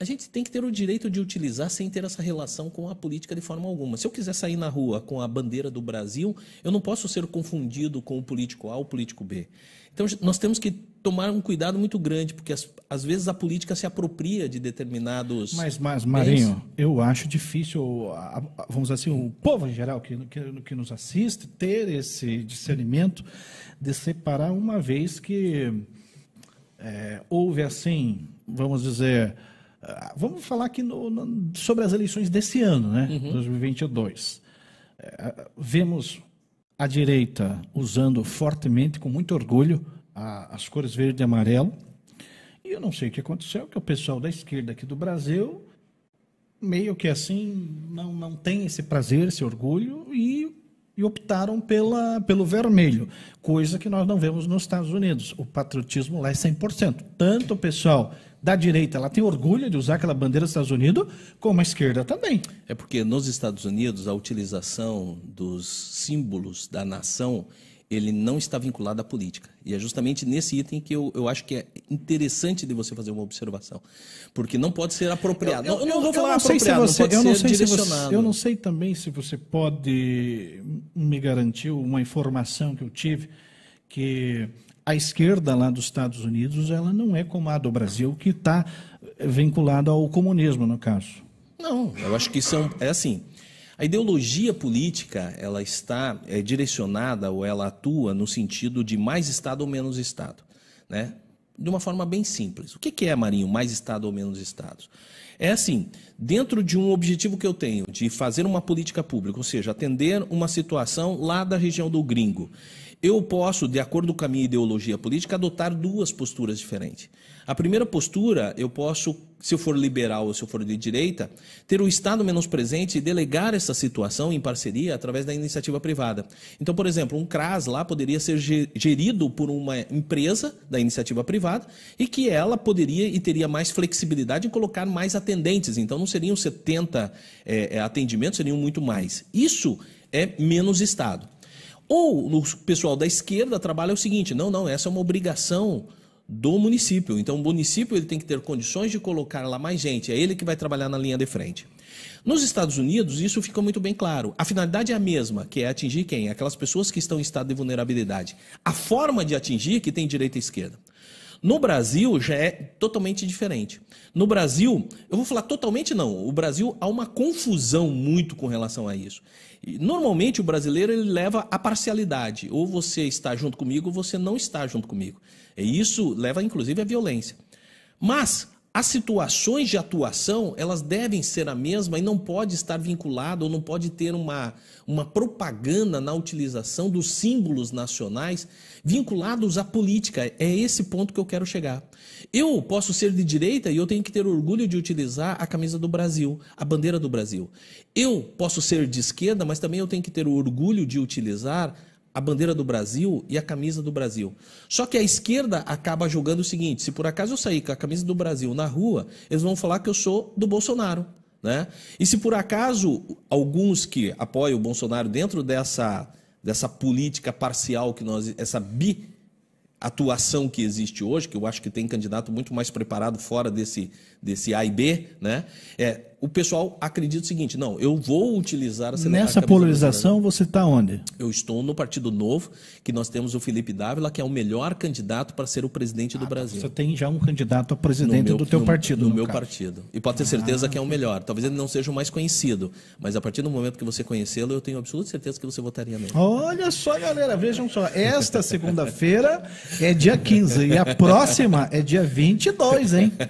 a gente tem que ter o direito de utilizar sem ter essa relação com a política de forma alguma. Se eu quiser sair na rua com a bandeira do Brasil, eu não posso ser confundido com o político A ou o político B. Então nós temos que tomar um cuidado muito grande, porque às, às vezes a política se apropria de determinados. Mas, mas Marinho, eu acho difícil, vamos dizer assim, o povo em geral que, que, que nos assiste ter esse discernimento de separar uma vez que é, houve assim, vamos dizer, vamos falar aqui no- no- sobre as eleições desse ano, né, 2022. É, vemos a direita usando fortemente, com muito orgulho, a- as cores verde e amarelo. E eu não sei o que aconteceu, que o pessoal da esquerda aqui do Brasil, meio que assim, não, não tem esse prazer, esse orgulho, e, e optaram pela, pelo vermelho, coisa que nós não vemos nos Estados Unidos. O patriotismo lá é 100%. Tanto o pessoal da direita ela tem orgulho de usar aquela bandeira dos Estados Unidos, como a esquerda também. É porque nos Estados Unidos a utilização dos símbolos da nação ele não está vinculado à política. E é justamente nesse item que eu, eu acho que é interessante de você fazer uma observação. Porque não pode ser apropriado. não, eu não vou falar sei se apropriado, você- não pode eu não ser sei se você- direcionado. eu não sei também se você pode me garantir uma informação que eu tive que a esquerda lá dos Estados Unidos ela não é como a do Brasil que está vinculada ao comunismo no caso. Não, eu acho que são é assim. A ideologia política ela está é, direcionada ou ela atua no sentido de mais Estado ou menos Estado, né? De uma forma bem simples. O que é, Marinho, mais Estado ou menos Estados? É assim, dentro de um objetivo que eu tenho de fazer uma política pública, ou seja, atender uma situação lá da região do gringo, eu posso, de acordo com a minha ideologia política, adotar duas posturas diferentes. A primeira postura, eu posso, se eu for liberal ou se eu for de direita, ter o Estado menos presente e delegar essa situação em parceria através da iniciativa privada. Então, por exemplo, um CRAS lá poderia ser ge- gerido por uma empresa da iniciativa privada e que ela poderia e teria mais flexibilidade em colocar mais atendentes. Então, não seriam 70 eh, eh, atendimentos, seriam muito mais. Isso é menos Estado. Ou o pessoal da esquerda trabalha o seguinte: não, não, essa é uma obrigação do município. Então, o município ele tem que ter condições de colocar lá mais gente, é ele que vai trabalhar na linha de frente. Nos Estados Unidos, isso fica muito bem claro. A finalidade é a mesma, que é atingir quem? Aquelas pessoas que estão em estado de vulnerabilidade. A forma de atingir que tem direita e esquerda. No Brasil já é totalmente diferente. No Brasil, eu vou falar totalmente não. O Brasil há uma confusão muito com relação a isso. Normalmente o brasileiro ele leva a parcialidade. Ou você está junto comigo ou você não está junto comigo. E isso leva inclusive à violência. Mas as situações de atuação, elas devem ser a mesma e não pode estar vinculado ou não pode ter uma, uma propaganda na utilização dos símbolos nacionais vinculados à política. É esse ponto que eu quero chegar. Eu posso ser de direita e eu tenho que ter orgulho de utilizar a camisa do Brasil, a bandeira do Brasil. Eu posso ser de esquerda, mas também eu tenho que ter o orgulho de utilizar a bandeira do Brasil e a camisa do Brasil. Só que a esquerda acaba julgando o seguinte: se por acaso eu sair com a camisa do Brasil na rua, eles vão falar que eu sou do Bolsonaro. Né? E se por acaso alguns que apoiam o Bolsonaro dentro dessa, dessa política parcial que nós, essa bi atuação que existe hoje, que eu acho que tem candidato muito mais preparado fora desse, desse A e B, né? É, o pessoal acredita o seguinte: não, eu vou utilizar a sele- a Nessa polarização, você está onde? eu estou no Partido Novo, que nós temos o Felipe Dávila, que é o melhor candidato para ser o presidente do Brasil. Você tem já um candidato a presidente meu- do teu no- partido. No, no meu caso. partido. E pode ter certeza que é o melhor. Talvez ele não seja o mais conhecido, mas a partir do momento que você conhecê-lo, eu tenho absoluta certeza que você votaria nele. Olha só, galera, vejam só. Esta segunda-feira é dia 15 e a próxima é dia 22, hein? <laughs>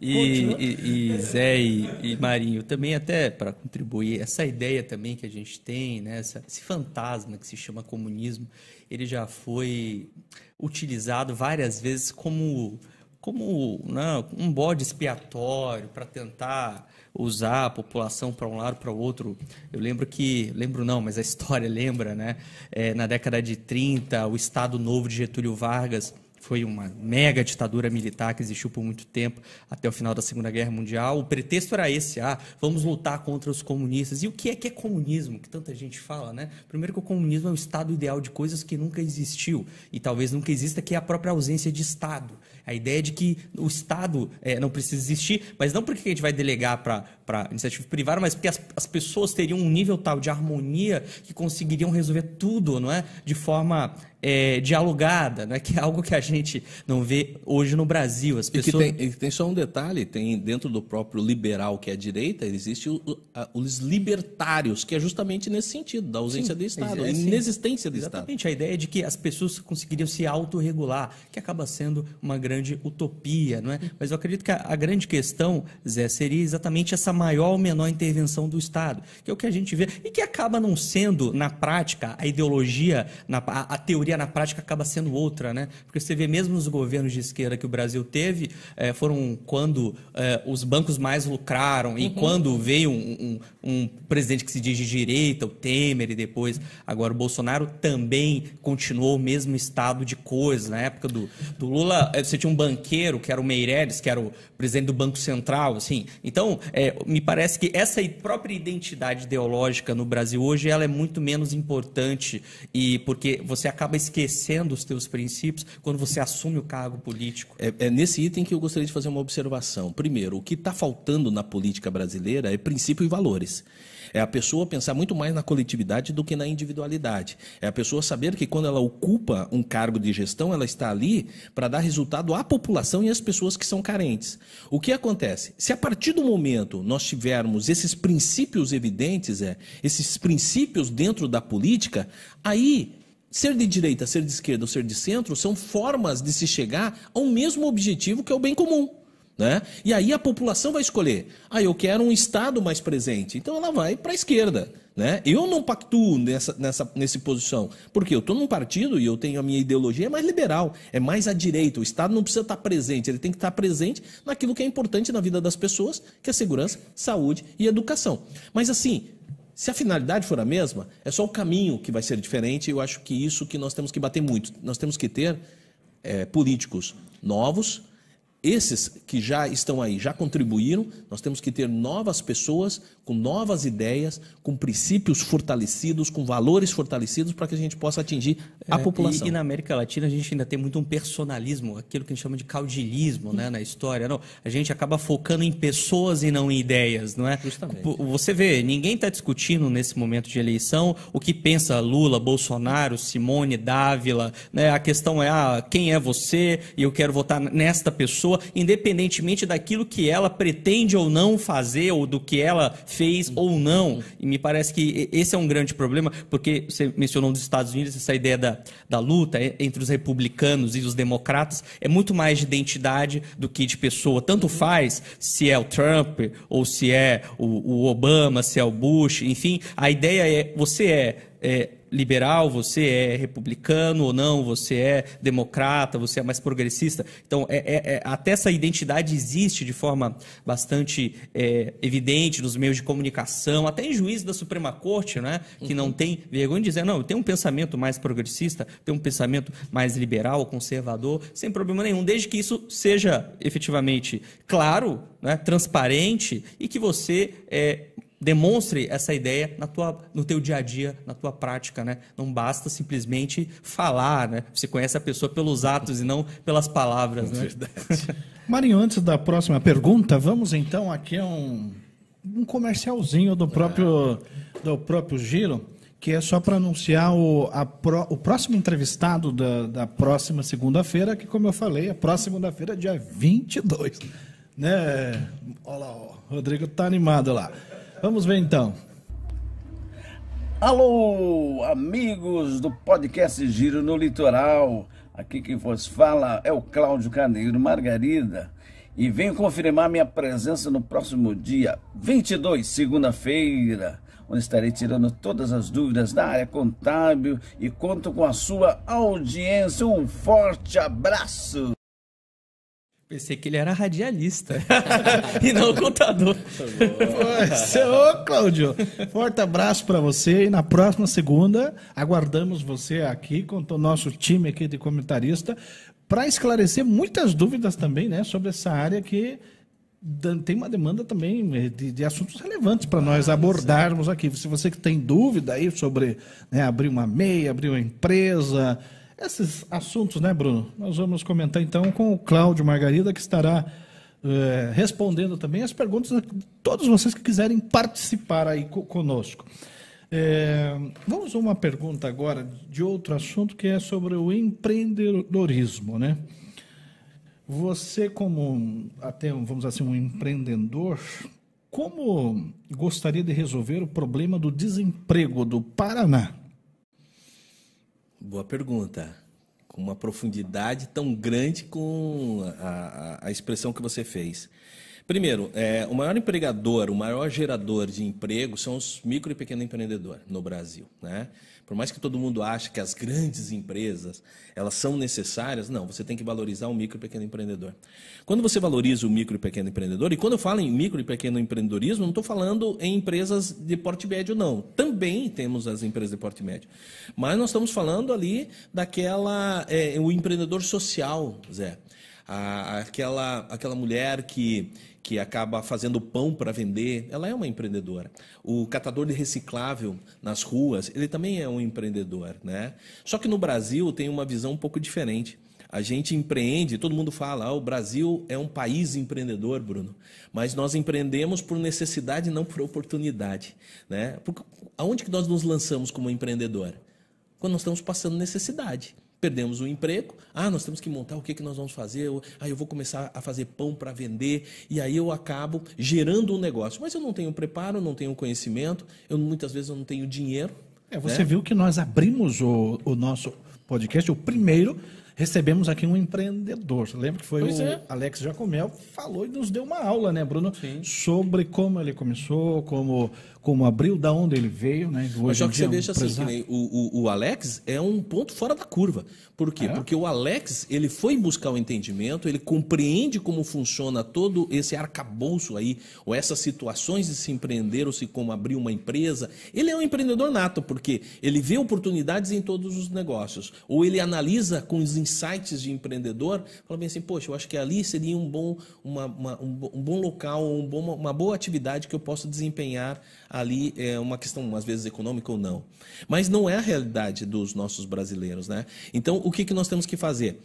E, e, e Zé e, e Marinho, também até para contribuir, essa ideia também que a gente tem, né, esse fantasma que se chama comunismo, ele já foi utilizado várias vezes como, como né, um bode expiatório para tentar usar a população para um lado para o outro. Eu lembro que, lembro não, mas a história <laughs> lembra, né? É, na década de 30, o Estado Novo de Getúlio Vargas foi uma mega ditadura militar que existiu por muito tempo, até o final da Segunda Guerra Mundial. O pretexto era esse, ah, vamos lutar contra os comunistas. E o que é que é comunismo? Que tanta gente fala, né? Primeiro que o comunismo é o estado ideal de coisas que nunca existiu e talvez nunca exista, que é a própria ausência de Estado. A ideia de que o Estado eh, não precisa existir, mas não porque a gente vai delegar para iniciativa privada, mas porque as, as pessoas teriam um nível tal de harmonia que conseguiriam resolver tudo, não é? De forma eh, dialogada, né? <laughs> Que é algo que a gente não vê hoje no Brasil. As E que pessoas... tem, e tem só um detalhe, tem dentro do próprio liberal, que é a direita, existe o- a- os libertários, que é justamente nesse sentido, da ausência de Estado, é, a sim. inexistência Estado. Exatamente, a ideia de que as pessoas conseguiriam se autorregular, que acaba sendo uma grande utopia, não é? Mas eu acredito que a, a grande questão, Zé, seria exatamente essa maior ou menor intervenção do Estado, que é o que a gente vê, e que acaba não sendo, na prática, a ideologia, na- a, a teoria na prática acaba sendo outra, né? Porque você vê mesmo os governos de esquerda que o Brasil teve, eh, foram quando eh, os bancos mais lucraram e quando veio um, um- um presidente que se diz de direita, o Temer, e depois agora o Bolsonaro, também continuou o mesmo estado de coisas. Na época do, do Lula, eh, você tinha um banqueiro, que era o Meirelles, que era o presidente do Banco Central, assim. Então, eh, me parece que essa própria identidade ideológica no Brasil hoje, ela é muito menos importante e porque você acaba acaba esquecendo os teus princípios quando você assume o cargo político. É, é nesse item que eu gostaria de fazer uma observação. Primeiro, o que está faltando na política brasileira é princípio e valores. É a pessoa pensar muito mais na coletividade do que na individualidade. É a pessoa saber que quando ela ocupa um cargo de gestão, ela está ali para dar resultado à população e às pessoas que são carentes. O que acontece? Se a partir do momento nós tivermos esses princípios evidentes, é, esses princípios dentro da política, aí Ser de direita, ser de esquerda ou ser de centro são formas de se chegar ao mesmo objetivo que é o bem comum. Né? E aí a população vai escolher. Ah, eu quero um Estado mais presente. Então ela vai para a esquerda. Né? Eu não pactuo nessa, nessa posição. Porque eu estou num partido e eu tenho a minha ideologia é mais liberal, é mais à direita. O Estado não precisa estar presente, ele tem que estar presente naquilo que é importante na vida das pessoas, que é segurança, saúde e educação. Mas assim, se a finalidade for a mesma, é só o caminho que vai ser diferente. Eu acho que isso que nós temos que bater muito. Nós temos que ter é, políticos novos, esses que já estão aí, já contribuíram, nós temos que ter novas pessoas com novas ideias, com princípios fortalecidos, com valores fortalecidos para que a gente possa atingir a É, população. E, e na América Latina a gente ainda tem muito um personalismo, aquilo que a gente chama de caudilismo né, na história. Não, a gente acaba focando em pessoas e não em ideias, não é? Justamente. Você vê, ninguém está discutindo nesse momento de eleição o que pensa Lula, Bolsonaro, Simone, Dávila. Né? A questão é ah, quem é você e eu quero votar nesta pessoa, independentemente daquilo que ela pretende ou não fazer, ou do que ela fez ou não. E me parece que esse é um grande problema, porque você mencionou nos Estados Unidos essa ideia da, da luta entre os republicanos e os democratas, é muito mais de identidade do que de pessoa. Tanto faz se é o Trump ou se é o, o Obama, se é o Bush, enfim, a ideia é você é, é liberal, você é republicano ou não, você é democrata, você é mais progressista. Então, é, é- é- até essa identidade existe de forma bastante é, evidente nos meios de comunicação, até em juízes da Suprema Corte, né, que não tem vergonha de dizer, não, eu tenho um pensamento mais progressista, tenho um pensamento mais liberal, conservador, sem problema nenhum, desde que isso seja efetivamente claro, né, transparente e que você é, demonstre essa ideia na tua, no teu dia a dia, na tua prática, né? Não basta simplesmente falar, né? Você conhece a pessoa pelos atos e não pelas palavras, né? Marinho, antes da próxima pergunta, vamos então aqui a um, um comercialzinho do próprio, do próprio Giro, que é só para anunciar o, a pró- o próximo entrevistado da, da próxima segunda-feira, que, como eu falei, a próxima segunda-feira, é dia 22. Né? Olha lá, o Rodrigo tá animado lá. Vamos ver então. Alô, amigos do podcast Giro no Litoral. Aqui quem vos fala é o Cláudio Carneiro Margarida. E venho confirmar minha presença no próximo dia 22, segunda-feira, onde estarei tirando todas as dúvidas da área contábil e conto com a sua audiência. Um forte abraço! Pensei que ele era radialista <laughs> e não contador. Pois, Ô, Cláudio, forte abraço para você e na próxima segunda aguardamos você aqui com o nosso time aqui de comentarista para esclarecer muitas dúvidas também, né, sobre essa área que tem uma demanda também eh, de, de assuntos relevantes para nós abordarmos aqui. Se você que tem dúvida aí sobre né, abrir uma MEI, abrir uma empresa, esses assuntos, né, Bruno? Nós vamos comentar então com o Cláudio Margarida, que estará eh, respondendo também as perguntas de todos vocês que quiserem participar aí co- conosco. Eh, vamos a uma pergunta agora de outro assunto que é sobre o empreendedorismo, né? Você como até vamos assim um empreendedor, como gostaria de resolver o problema do desemprego do Paraná? Boa pergunta. Com uma profundidade tão grande com a, a- a expressão que você fez. Primeiro, é, o maior empregador, o maior gerador de emprego são os micro e pequeno empreendedor no Brasil. Né? Por mais que todo mundo ache que as grandes empresas elas são necessárias, não, você tem que valorizar o micro e pequeno empreendedor. Quando você valoriza o micro e pequeno empreendedor, e quando eu falo em micro e pequeno empreendedorismo, não estou falando em empresas de porte médio, não. Também temos as empresas de porte médio. Mas nós estamos falando ali daquela. é, o empreendedor social, Zé. A, aquela, aquela mulher que, que acaba fazendo pão para vender, ela é uma empreendedora. O catador de reciclável nas ruas, ele também é um empreendedor. Né? Só que no Brasil tem uma visão um pouco diferente. A gente empreende, todo mundo fala, ah, o Brasil é um país empreendedor, Bruno. Mas nós empreendemos por necessidade não por oportunidade. Né? Porque, aonde que nós nos lançamos como empreendedor? Quando nós estamos passando necessidade. Perdemos o emprego, ah, nós temos que montar o que, que nós vamos fazer, ah, eu vou começar a fazer pão para vender, e aí eu acabo gerando um negócio. Mas eu não tenho preparo, não tenho conhecimento, eu muitas vezes eu não tenho dinheiro. É, você né? viu que nós abrimos o, o nosso podcast, o primeiro recebemos aqui um empreendedor. Lembra que foi pois o é. Alex Jacomel falou e nos deu uma aula, né, Bruno? Sim. Sobre como ele começou, como como abriu, da onde ele veio, né? Hoje Mas só que você é um veja assim, o, o, o, Alex é um ponto fora da curva. Por quê? É? Porque o Alex, ele foi buscar o entendimento, ele compreende como funciona todo esse arcabouço aí, ou essas situações de se empreender, ou se como abrir uma empresa. Ele é um empreendedor nato, porque ele vê oportunidades em todos os negócios. Ou ele analisa com os insights de empreendedor, fala bem assim, poxa, eu acho que ali seria um bom, uma, uma, um, um bom local, um bom, uma boa atividade que eu posso desempenhar ali é uma questão, às vezes, econômica ou não. Mas não é a realidade dos nossos brasileiros. Né? Então, o que, que nós temos que fazer?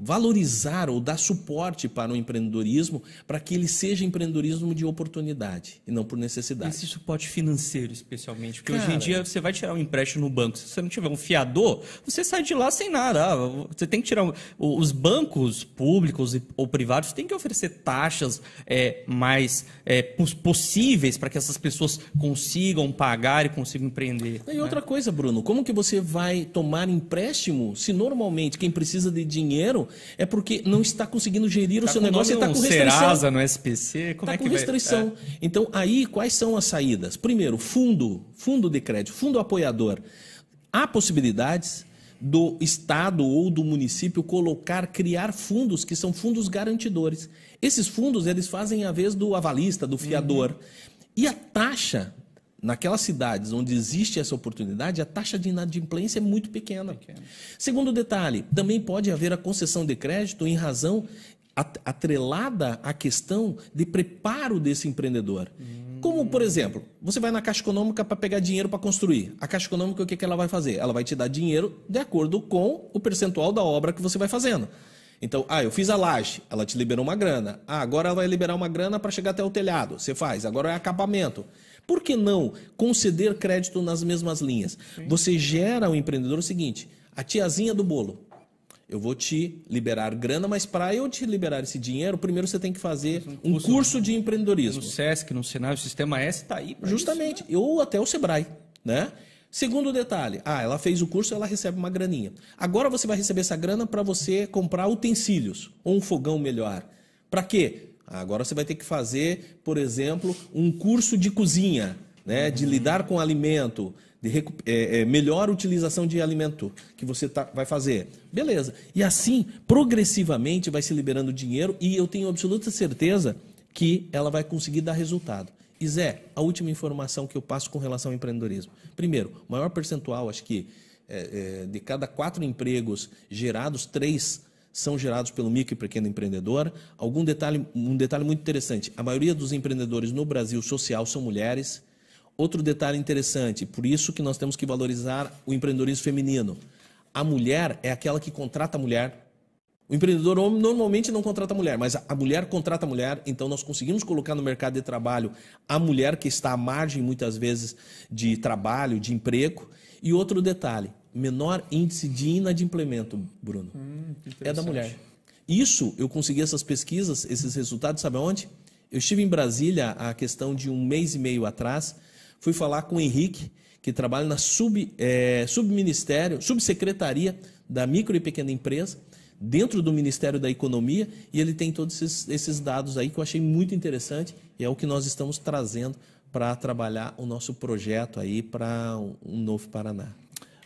Valorizar ou dar suporte para o empreendedorismo para que ele seja empreendedorismo de oportunidade e não por necessidade. Esse suporte financeiro, especialmente. Porque Cara, hoje em dia você vai tirar um empréstimo no banco. Se você não tiver um fiador, você sai de lá sem nada. Ah, você tem que tirar. Os bancos públicos ou privados têm que oferecer taxas é, mais é, possíveis para que essas pessoas consigam pagar e consigam empreender. E né? outra coisa, Bruno, como que você vai tomar empréstimo se normalmente quem precisa de dinheiro é porque não está conseguindo gerir tá o seu negócio e está com restrição. Serasa no SPC, como tá é que com restrição. É. Então, aí, quais são as saídas? Primeiro, fundo, fundo de crédito, fundo apoiador. Há possibilidades do Estado ou do município colocar, criar fundos que são fundos garantidores. Esses fundos, eles fazem a vez do avalista, do fiador. Uhum. E a taxa Naquelas cidades onde existe essa oportunidade, a taxa de inadimplência é muito pequena. Pequeno. Segundo detalhe, também pode haver a concessão de crédito em razão atrelada à questão de preparo desse empreendedor. Hum. Como, por exemplo, você vai na Caixa Econômica para pegar dinheiro para construir. A Caixa Econômica, o que, que ela vai fazer? Ela vai te dar dinheiro de acordo com o percentual da obra que você vai fazendo. Então, ah, eu fiz a laje, ela te liberou uma grana. Ah, agora ela vai liberar uma grana para chegar até o telhado. Você faz, agora é acabamento. Por que não conceder crédito nas mesmas linhas? Você gera ao empreendedor o seguinte: a tiazinha do bolo. Eu vou te liberar grana, mas para eu te liberar esse dinheiro, primeiro você tem que fazer um, curso, curso de empreendedorismo. No SESC, no Senai, o Sistema S está aí. Justamente. Isso, né? Ou até o Sebrae. Né? Segundo detalhe, ah, ela fez o curso, ela recebe uma graninha. Agora você vai receber essa grana para você comprar utensílios ou um fogão melhor. Para quê? Agora você vai ter que fazer, por exemplo, um curso de cozinha, né, de lidar com alimento, de é, é, melhor utilização de alimento que você tá, vai fazer. Beleza. E assim, progressivamente, vai se liberando dinheiro e eu tenho absoluta certeza que ela vai conseguir dar resultado. E Zé, a última informação que eu passo com relação ao empreendedorismo. Primeiro, maior percentual, acho que é, é de cada quatro empregos gerados, três são gerados pelo micro e pequeno empreendedor. Algum detalhe, um detalhe muito interessante: a maioria dos empreendedores no Brasil social são mulheres. Outro detalhe interessante, por isso que nós temos que valorizar o empreendedorismo feminino. A mulher é aquela que contrata a mulher. O empreendedor homem normalmente não contrata a mulher, mas a mulher contrata a mulher, então nós conseguimos colocar no mercado de trabalho a mulher que está à margem muitas vezes de trabalho, de emprego. E outro detalhe, menor índice de inadimplemento, Bruno, hum, é da mulher. Isso, eu consegui essas pesquisas, esses resultados, sabe aonde? Eu estive em Brasília a questão de um mês e meio atrás, fui falar com o Henrique, que trabalha na sub, é, subministério, subsecretaria da micro e pequena empresa, dentro do Ministério da Economia, e ele tem todos esses, esses dados aí que eu achei muito interessante, e é o que nós estamos trazendo para trabalhar o nosso projeto aí para um novo Paraná.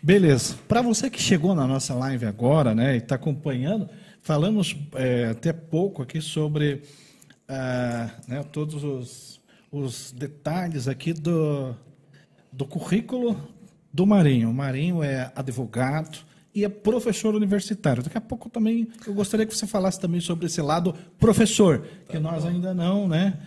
Beleza. Para você que chegou na nossa live agora, né, e está acompanhando, falamos é, até pouco aqui sobre ah, né, todos os, os, detalhes aqui do, do currículo do Marinho. O Marinho é advogado, e é professor universitário. Daqui a pouco também eu gostaria que você falasse também sobre esse lado professor, tá que nós ainda não, né,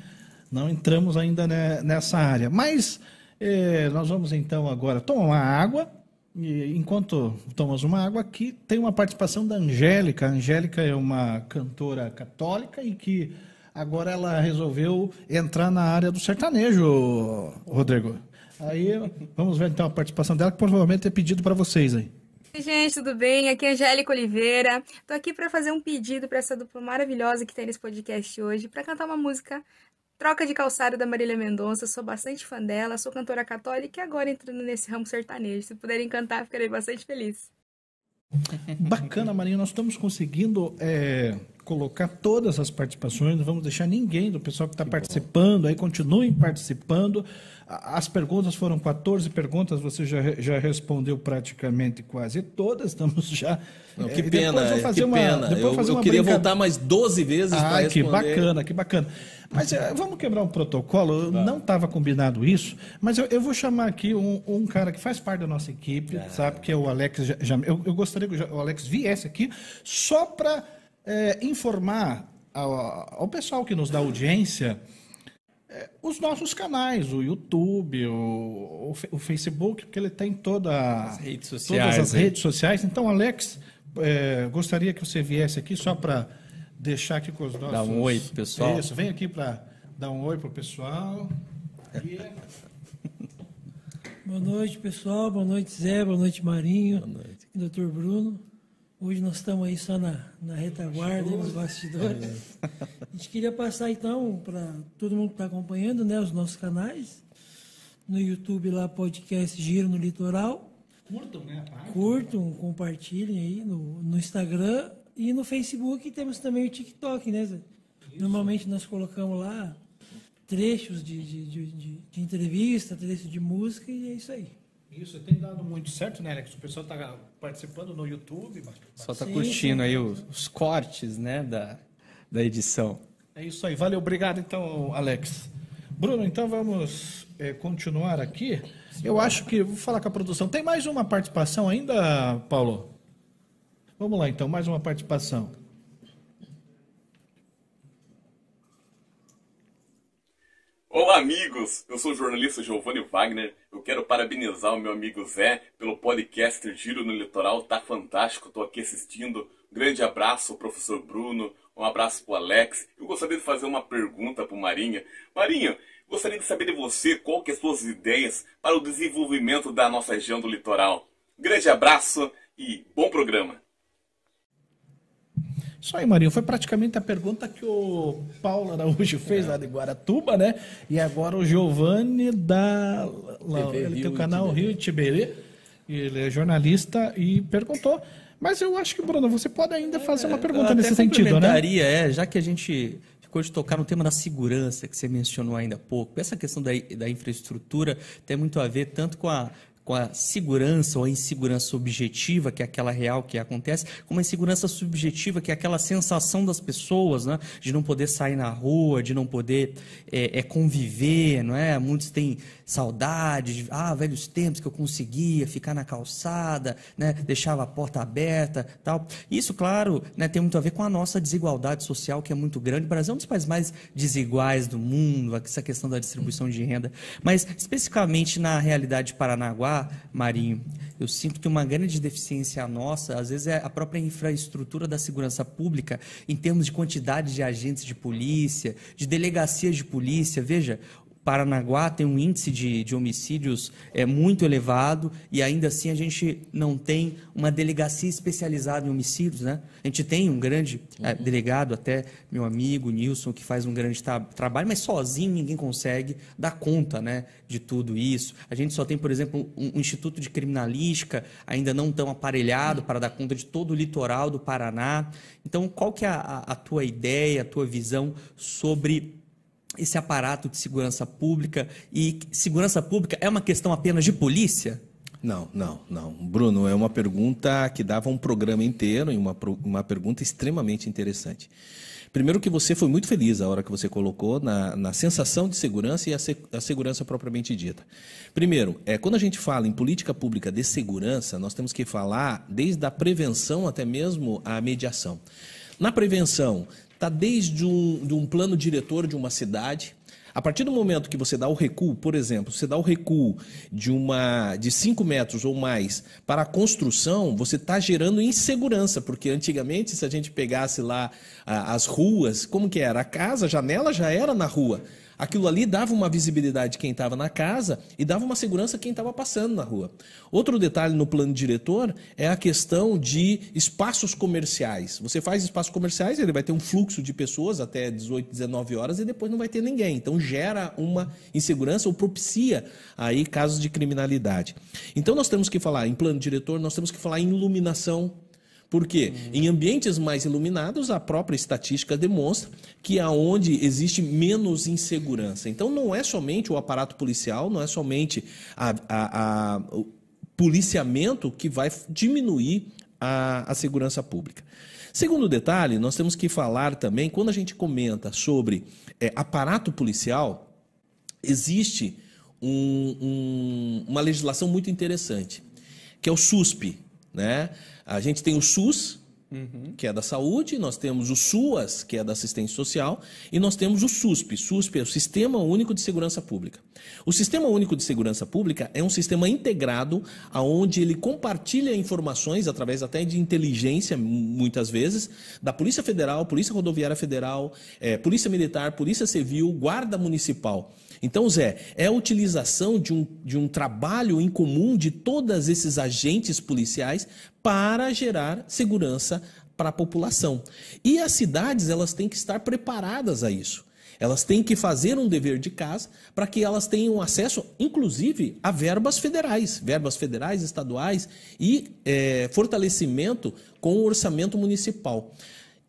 não entramos ainda nessa área. Mas eh, nós vamos então agora tomar uma água. E enquanto tomamos uma água aqui, tem uma participação da Angélica. A Angélica é uma cantora católica e que agora ela resolveu entrar na área do sertanejo, Rodrigo. Aí vamos ver então a participação dela, que provavelmente é pedido para vocês aí. Oi, gente, tudo bem? Aqui é Angélica Oliveira. Tô aqui para fazer um pedido para essa dupla maravilhosa que tem nesse podcast hoje, para cantar uma música Troca de Calçado da Marília Mendonça. Sou bastante fã dela, sou cantora católica e agora entrando nesse ramo sertanejo. Se puderem cantar, ficarei bastante feliz. Bacana, Marinho. Nós estamos conseguindo é, colocar todas as participações. Não vamos deixar ninguém do pessoal que está participando bom. aí. Continuem participando. As perguntas foram 14 perguntas, você já, já respondeu praticamente quase todas, estamos já. Não, que pena, que uma, pena. eu, eu queria voltar mais 12 vezes para responder. que bacana, que bacana. Mas é, vamos quebrar um protocolo, tá. não estava combinado isso, mas eu, eu, vou chamar aqui um, um, cara que faz parte da nossa equipe, ah. sabe, que é o Alex. Já, eu, eu, gostaria que o Alex viesse aqui só para é, informar ao, ao pessoal que nos dá audiência é, os nossos canais, o YouTube, o, o, Facebook, porque ele tem toda, as redes sociais, todas as redes sociais. Então, Alex, é, gostaria que você viesse aqui só para deixar aqui com os nossos... Dar um oi pro pessoal. Isso, vem aqui para dar um oi pro pessoal. E... Boa noite, pessoal. Boa noite, Zé. Boa noite, Marinho. Boa noite. Doutor Bruno. Hoje nós estamos aí só na, na retaguarda, nos bastidores. É. A gente queria passar então para todo mundo que está acompanhando né, os nossos canais. No YouTube lá, podcast Giro no Litoral. Curtam, né? Curtam, compartilhem aí no, no Instagram e no Facebook temos também o TikTok, né? Zé? Normalmente nós colocamos lá trechos de, de, de, de, de entrevista, trechos de música e é isso aí. Isso tem dado muito certo, né, Alex? O pessoal está participando no YouTube. Só está curtindo sim. aí os, os, cortes, né, da, da edição. É isso aí. Valeu, obrigado então, Alex. Bruno, então vamos é, continuar aqui. Eu acho que, vou falar com a produção. Tem mais uma participação ainda, Paulo? Vamos lá então, mais uma participação. Olá, amigos! Eu sou o jornalista Giovanni Wagner. Eu quero parabenizar o meu amigo Zé pelo podcast Giro no Litoral. Tá fantástico, estou aqui assistindo. Grande abraço professor Bruno, um abraço para o Alex. Eu gostaria de fazer uma pergunta para o Marinha. Marinha, gostaria de saber de você qual que é as suas ideias para o desenvolvimento da nossa região do litoral. grande abraço e bom programa! Isso aí, Marinho. Foi praticamente a pergunta que o Paulo Araújo fez é. lá de Guaratuba, né? E agora o Giovanni da. Lá, ele tem o canal Rio Tiberê. Ele é jornalista e perguntou. Mas eu acho que, Bruno, você pode ainda fazer uma é, pergunta nesse sentido, né? É, já que a gente ficou de tocar no tema da segurança que você mencionou ainda há pouco. Essa questão da, da infraestrutura tem muito a ver tanto com a com a segurança ou a insegurança objetiva, que é aquela real que acontece, com uma insegurança subjetiva, que é aquela sensação das pessoas, né, de não poder sair na rua, de não poder é, é conviver, não é? Muitos têm saudade de, ah, velhos tempos que eu conseguia ficar na calçada, né, deixava a porta aberta, tal. Isso, claro, né, tem muito a ver com a nossa desigualdade social, que é muito grande. O Brasil é um dos países mais desiguais do mundo, essa questão da distribuição de renda. Mas, especificamente na realidade de Paranaguá, Marinho, eu sinto que uma grande deficiência nossa, às vezes, é a própria infraestrutura da segurança pública, em termos de quantidade de agentes de polícia, de delegacias de polícia. Veja, Paranaguá tem um índice de, de homicídios é, muito elevado e ainda assim a gente não tem uma delegacia especializada em homicídios. Né? A gente tem um grande é, uhum. delegado, até meu amigo Nilson, que faz um grande trabalho, mas sozinho ninguém consegue dar conta né, de tudo isso. A gente só tem, por exemplo, um, um instituto de criminalística ainda não tão aparelhado para dar conta de todo o litoral do Paraná. Então, qual que é a, a tua ideia, a tua visão sobre esse aparato de segurança pública e segurança pública é uma questão apenas de polícia? Não, não, não. Bruno, é uma pergunta que dava um programa inteiro e uma, uma pergunta extremamente interessante. Primeiro que você foi muito feliz a hora que você colocou na, na sensação de segurança e a, se, a segurança propriamente dita. Primeiro, é, quando a gente fala em política pública de segurança, nós temos que falar desde a prevenção até mesmo a mediação. Na prevenção, está desde um, de um plano diretor de uma cidade, a partir do momento que você dá o recuo, por exemplo, você dá o recuo de uma de 5 metros ou mais para a construção, você está gerando insegurança, porque antigamente, se a gente pegasse lá as ruas, como que era? A casa, a janela já era na rua. Aquilo ali dava uma visibilidade de quem estava na casa e dava uma segurança quem estava passando na rua. Outro detalhe no plano diretor é a questão de espaços comerciais. Você faz espaços comerciais, ele vai ter um fluxo de pessoas até 18, 19 horas e depois não vai ter ninguém. Então gera uma insegurança ou propicia aí casos de criminalidade. Então nós temos que falar em plano diretor, nós temos que falar em iluminação porque uhum. em ambientes mais iluminados, a própria estatística demonstra que é onde existe menos insegurança. Então não é somente o aparato policial, não é somente a, a, a, o policiamento que vai diminuir a, a segurança pública. Segundo detalhe, nós temos que falar também, quando a gente comenta sobre é, aparato policial, existe um, um, uma legislação muito interessante, que é o SUSP, né? A gente tem o SUS, Uhum. que é da saúde, nós temos o SUAS, que é da assistência social, e nós temos o SUSP. SUSP é o Sistema Único de Segurança Pública. O Sistema Único de Segurança Pública é um sistema integrado aonde ele compartilha informações através até de inteligência, muitas vezes, da Polícia Federal, Polícia Rodoviária Federal, é, Polícia Militar, Polícia Civil, Guarda Municipal. Então, Zé, é a utilização de um, de um trabalho em comum de todos esses agentes policiais para gerar segurança para a população. E as cidades, elas têm que estar preparadas a isso. Elas têm que fazer um dever de casa para que elas tenham acesso, inclusive, a verbas federais, verbas federais, estaduais e é, fortalecimento com o orçamento municipal.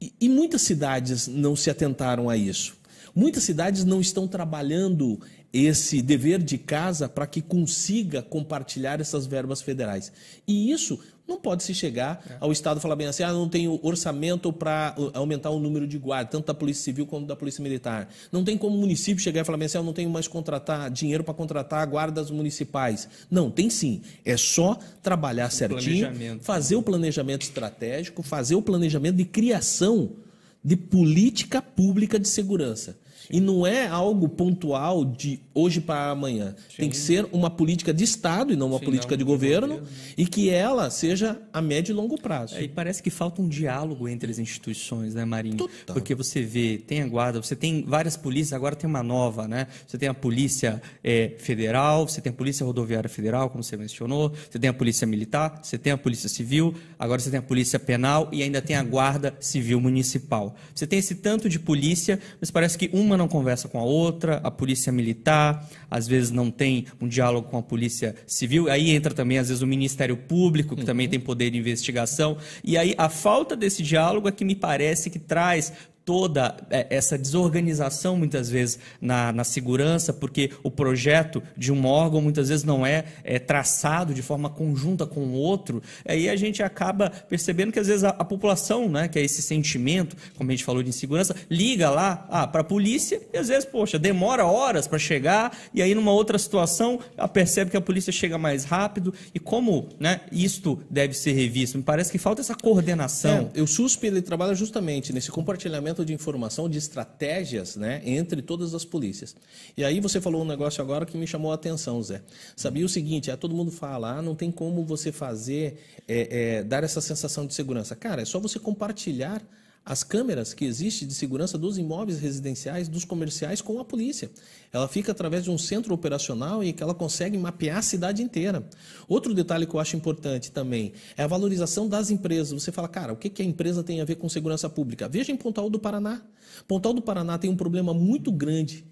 E, e muitas cidades não se atentaram a isso. Muitas cidades não estão trabalhando esse dever de casa para que consiga compartilhar essas verbas federais. E isso não pode se chegar é. ao Estado falar bem assim, ah, não tem orçamento para uh, aumentar o número de guardas, tanto da Polícia Civil como da Polícia Militar. Não tem como o município chegar e falar bem assim, ah, não tenho mais contratar dinheiro para contratar guardas municipais. Não, tem sim. É só trabalhar o certinho, fazer o planejamento estratégico, fazer o planejamento de criação de política pública de segurança. E não é algo pontual de hoje para amanhã. Sim. Tem que ser uma política de Estado e não uma Sim, política não, de, governo, governo, e que ela seja a médio e longo prazo. É, e parece que falta um diálogo entre as instituições, né, Marinho? Total. Porque você vê, tem a guarda, você tem várias polícias, agora tem uma nova, né? Você tem a Polícia é, Federal, você tem a Polícia Rodoviária Federal, como você mencionou, você tem a Polícia Militar, você tem a Polícia Civil, agora você tem a Polícia Penal e ainda tem a Guarda Civil Municipal. Você tem esse tanto de polícia, mas parece que uma não conversa com a outra, a polícia militar, às vezes não tem um diálogo com a polícia civil, aí entra também, às vezes, o Ministério Público, que uhum. também tem poder de investigação, e aí a falta desse diálogo é que me parece que traz toda é, essa desorganização, muitas vezes, na, na segurança, porque o projeto de um órgão, muitas vezes, não é, é traçado de forma conjunta com o outro, aí a gente acaba percebendo que, às vezes, a, a, população, né, que é esse sentimento, como a gente falou de insegurança, liga lá ah, para a polícia e, às vezes, poxa, demora horas para chegar, e aí, numa outra situação, percebe que a polícia chega mais rápido, e como né, isto deve ser revisto? Me parece que falta essa coordenação. É, o SUSP ele trabalha justamente nesse compartilhamento de informação, de estratégias né, entre todas as polícias. E aí você falou um negócio agora que me chamou a atenção, Zé. Sabia o seguinte, é, todo mundo fala, ah, não tem como você fazer, é, é, dar essa sensação de segurança. Cara, é só você compartilhar as câmeras que existem de segurança dos imóveis residenciais, dos comerciais com a polícia. Ela fica através de um centro operacional e que ela consegue mapear a cidade inteira. Outro detalhe que eu acho importante também é a valorização das empresas. Você fala, cara, o que, que a empresa tem a ver com segurança pública? Veja em Pontal do Paraná. Pontal do Paraná tem um problema muito grande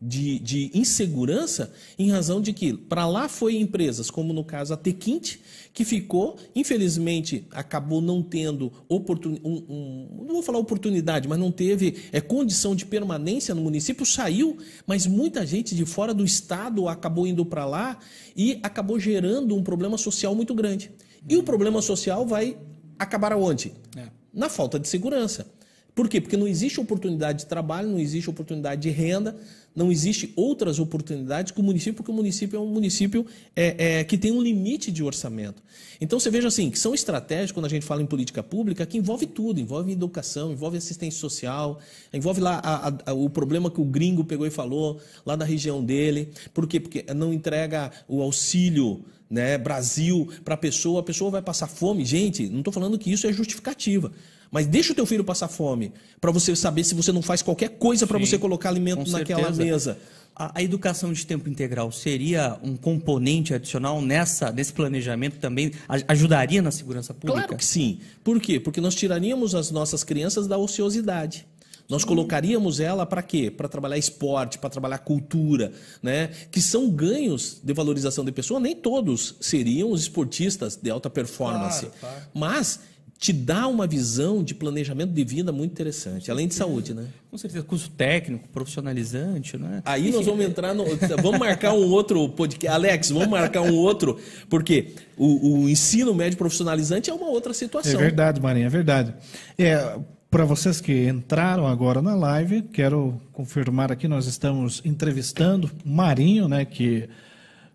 de, de insegurança em razão de que para lá foi empresas, como no caso a Tequinte, que ficou, infelizmente, acabou não tendo oportunidade, um, um, não vou falar oportunidade, mas não teve é, condição de permanência no município, saiu, mas muita gente de fora do estado acabou indo para lá e acabou gerando um problema social muito grande. E o problema social vai acabar aonde? É. Na falta de segurança. Por quê? Porque não existe oportunidade de trabalho, não existe oportunidade de renda, não existe outras oportunidades que o município, porque o município é um município é, é, que tem um limite de orçamento. Então você veja assim, que são estratégias quando a gente fala em política pública que envolve tudo, envolve educação, envolve assistência social, envolve lá a, a, o problema que o gringo pegou e falou lá da região dele. Por quê? Porque não entrega o auxílio né, Brasil para a pessoa, a pessoa vai passar fome. Gente, não estou falando que isso é justificativa. Mas deixa o teu filho passar fome, para você saber se você não faz qualquer coisa para você colocar alimento naquela mesa. A, a, educação de tempo integral seria um componente adicional nessa, nesse planejamento também? Ajudaria na segurança pública? Claro que sim. Por quê? Porque nós tiraríamos as nossas crianças da ociosidade. Nós colocaríamos ela para quê? Para trabalhar esporte, para trabalhar cultura, né? Que são ganhos de valorização de pessoa. Nem todos seriam os esportistas de alta performance. Claro, claro. Mas te dá uma visão de planejamento de vida muito interessante, além de saúde, né? Com certeza, curso técnico, profissionalizante, né? Aí nós vamos entrar no. Vamos marcar um outro podcast. Alex, vamos marcar um outro, porque o, o ensino médio profissionalizante é uma outra situação. É verdade, Marinha, é verdade. É, para vocês que entraram agora na live, quero confirmar aqui, nós estamos entrevistando Marinho, né, que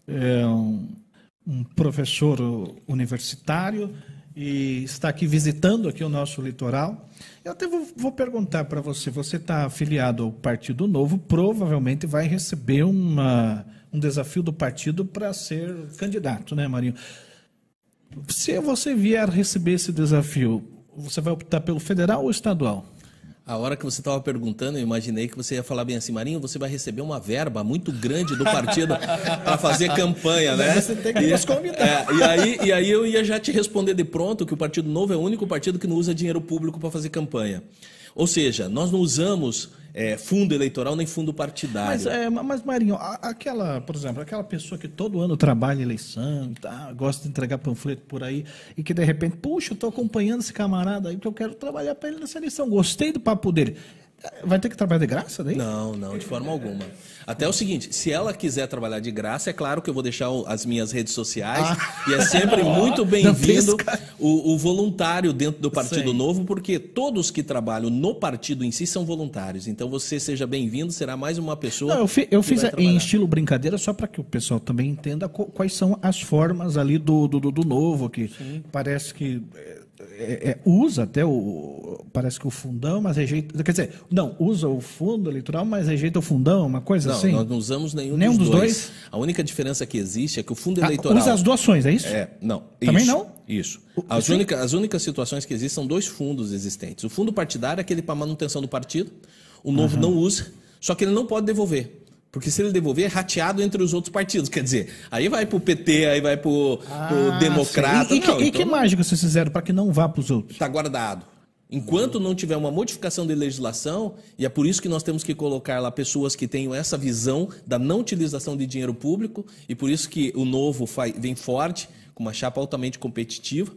é um, um professor universitário, e está aqui visitando aqui o nosso litoral. Eu até vou, vou perguntar para você, você está afiliado ao Partido Novo, provavelmente vai receber uma, um desafio do partido para ser candidato, né, Marinho? Se você vier receber esse desafio, você vai optar pelo federal ou estadual? A hora que você estava perguntando, eu imaginei que você ia falar bem assim, Marinho, você vai receber uma verba muito grande do partido para fazer campanha, né? Você tem que nos convidar. É, e, aí, e aí eu ia já te responder de pronto que o Partido Novo é o único partido que não usa dinheiro público para fazer campanha. Ou seja, nós não usamos é, fundo eleitoral nem fundo partidário. Mas, é, mas Marinho, aquela, por exemplo, aquela pessoa que todo ano trabalha em eleição, tá, gosta de entregar panfleto por aí, e que de repente, puxa, eu estou acompanhando esse camarada aí, porque eu quero trabalhar para ele nessa eleição, gostei do papo dele. Vai ter que trabalhar de graça daí? Não, não, de forma alguma. Até o seguinte, se ela quiser trabalhar de graça, é claro que eu vou deixar as minhas redes sociais. Ah. E é sempre <laughs> muito bem-vindo o, o, voluntário dentro do Partido Sei. Novo, porque todos que trabalham no partido em si são voluntários. Então você seja bem-vindo, será mais uma pessoa. Não, eu, fi, eu fiz em estilo brincadeira só para que o pessoal também entenda quais são as formas ali do, do, do novo, que Sim. parece que é, é, usa até o. Parece que o fundão, mas rejeita. Quer dizer, não, usa o fundo eleitoral, mas rejeita o fundão, uma coisa não, assim? Não, nós não usamos nenhum, nenhum dos, dos dois. dois. A única diferença que existe é que o fundo ah, eleitoral. Usa as doações, é isso? É, não. Também isso, não? Isso. As, única, as únicas situações que existem são dois fundos existentes. O fundo partidário é aquele para manutenção do partido, o novo uhum. não usa, só que ele não pode devolver. Porque se ele devolver, é rateado entre os outros partidos. Quer dizer, aí vai para o PT, aí vai para o ah, Democrata. E, e, não, que, então, e que mágica vocês fizeram para que não vá para os outros? Está guardado. Enquanto não tiver uma modificação de legislação, e é por isso que nós temos que colocar lá pessoas que tenham essa visão da não utilização de dinheiro público, e por isso que o novo vem forte, com uma chapa altamente competitiva,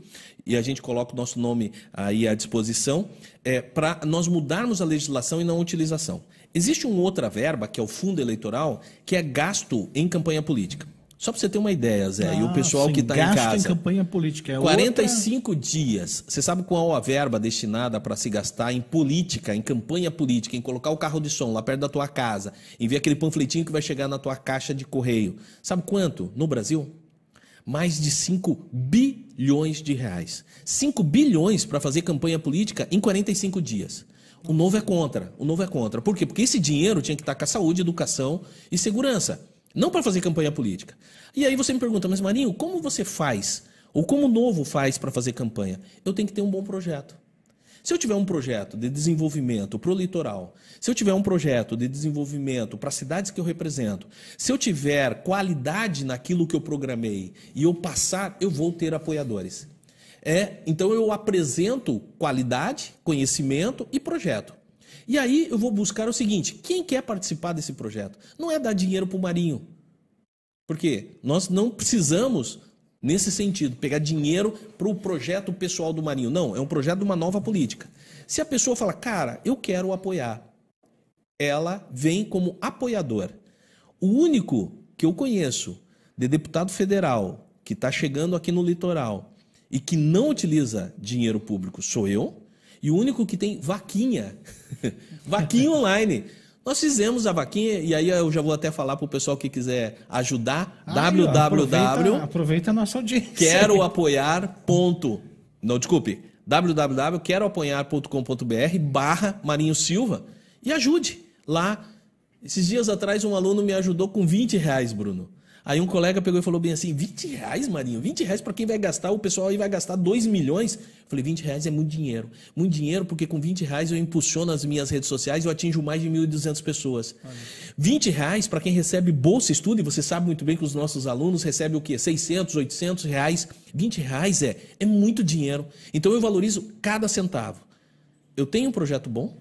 e a gente coloca o nosso nome aí à disposição, é, para nós mudarmos a legislação e não a utilização. Existe uma outra verba, que é o fundo eleitoral, que é gasto em campanha política. Só para você ter uma ideia, Zé, ah, e o ah, pessoal sim, que está em casa. Gasto em campanha política. É 45 outra... dias. Você sabe qual a verba destinada para se gastar em política, em campanha política, em colocar o carro de som lá perto da tua casa, em ver aquele panfletinho que vai chegar na tua caixa de correio? Sabe quanto no Brasil? Mais de 5 bilhões de reais. 5 bilhões para fazer campanha política em 45 dias. O novo é contra. O novo é contra. Por quê? Porque esse dinheiro tinha que estar com a saúde, educação e segurança. Não para fazer campanha política. E aí você me pergunta, mas Marinho, como você faz? Ou como o novo faz para fazer campanha? Eu tenho que ter um bom projeto. Se eu tiver um projeto de desenvolvimento para o litoral, se eu tiver um projeto de desenvolvimento para as cidades que eu represento, se eu tiver qualidade naquilo que eu programei e eu passar, eu vou ter apoiadores. É, então eu apresento qualidade, conhecimento e projeto. E aí eu vou buscar o seguinte: quem quer participar desse projeto? Não é dar dinheiro para o Marinho. Porque nós não precisamos, nesse sentido, pegar dinheiro para o projeto pessoal do Marinho. Não, é um projeto de uma nova política. Se a pessoa fala, cara, eu quero apoiar, ela vem como apoiador. O único que eu conheço de deputado federal que está chegando aqui no litoral e que não utiliza dinheiro público sou eu. E o único que tem vaquinha. <laughs> vaquinha online. Nós fizemos a vaquinha, e aí eu já vou até falar para o pessoal que quiser ajudar. Www. Aproveita, aproveita a nossa audiência. Quero apoiar. Ponto. Não, desculpe. www.queroapoiar.com.br barra Marinho Silva e ajude. Lá, esses dias atrás, um aluno me ajudou com 20 reais, Bruno. Aí um colega pegou e falou bem assim: 20 reais, Marinho? 20 reais para quem vai gastar? O pessoal aí vai gastar 2 milhões? Eu falei: 20 reais é muito dinheiro. Muito dinheiro porque com 20 reais eu impulsiono as minhas redes sociais e eu atinjo mais de 1.200 pessoas. 20 reais para quem recebe bolsa estudo, e você sabe muito bem que os nossos alunos recebem o quê? 600, 800 reais. 20 reais é, é muito dinheiro. Então eu valorizo cada centavo. Eu tenho um projeto bom,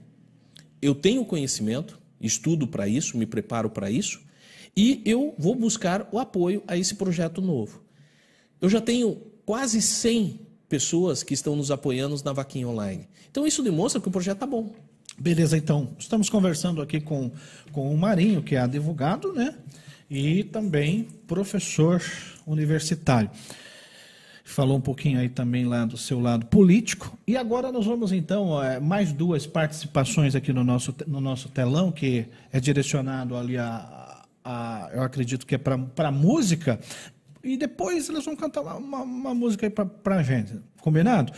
eu tenho conhecimento, estudo para isso, me preparo para isso, e eu vou buscar o apoio a esse projeto novo. Eu já tenho quase 100 pessoas que estão nos apoiando na vaquinha online. Então isso demonstra que o projeto está bom. Beleza, então. Estamos conversando aqui com, com o Marinho, que é advogado, né? E também professor universitário. Falou um pouquinho aí também lá do seu lado político. E agora nós vamos, então, é, mais duas participações aqui no nosso, no nosso telão, que é direcionado ali a, a eu acredito que é para música. E depois eles vão cantar uma, uma, uma música aí para a gente. Combinado?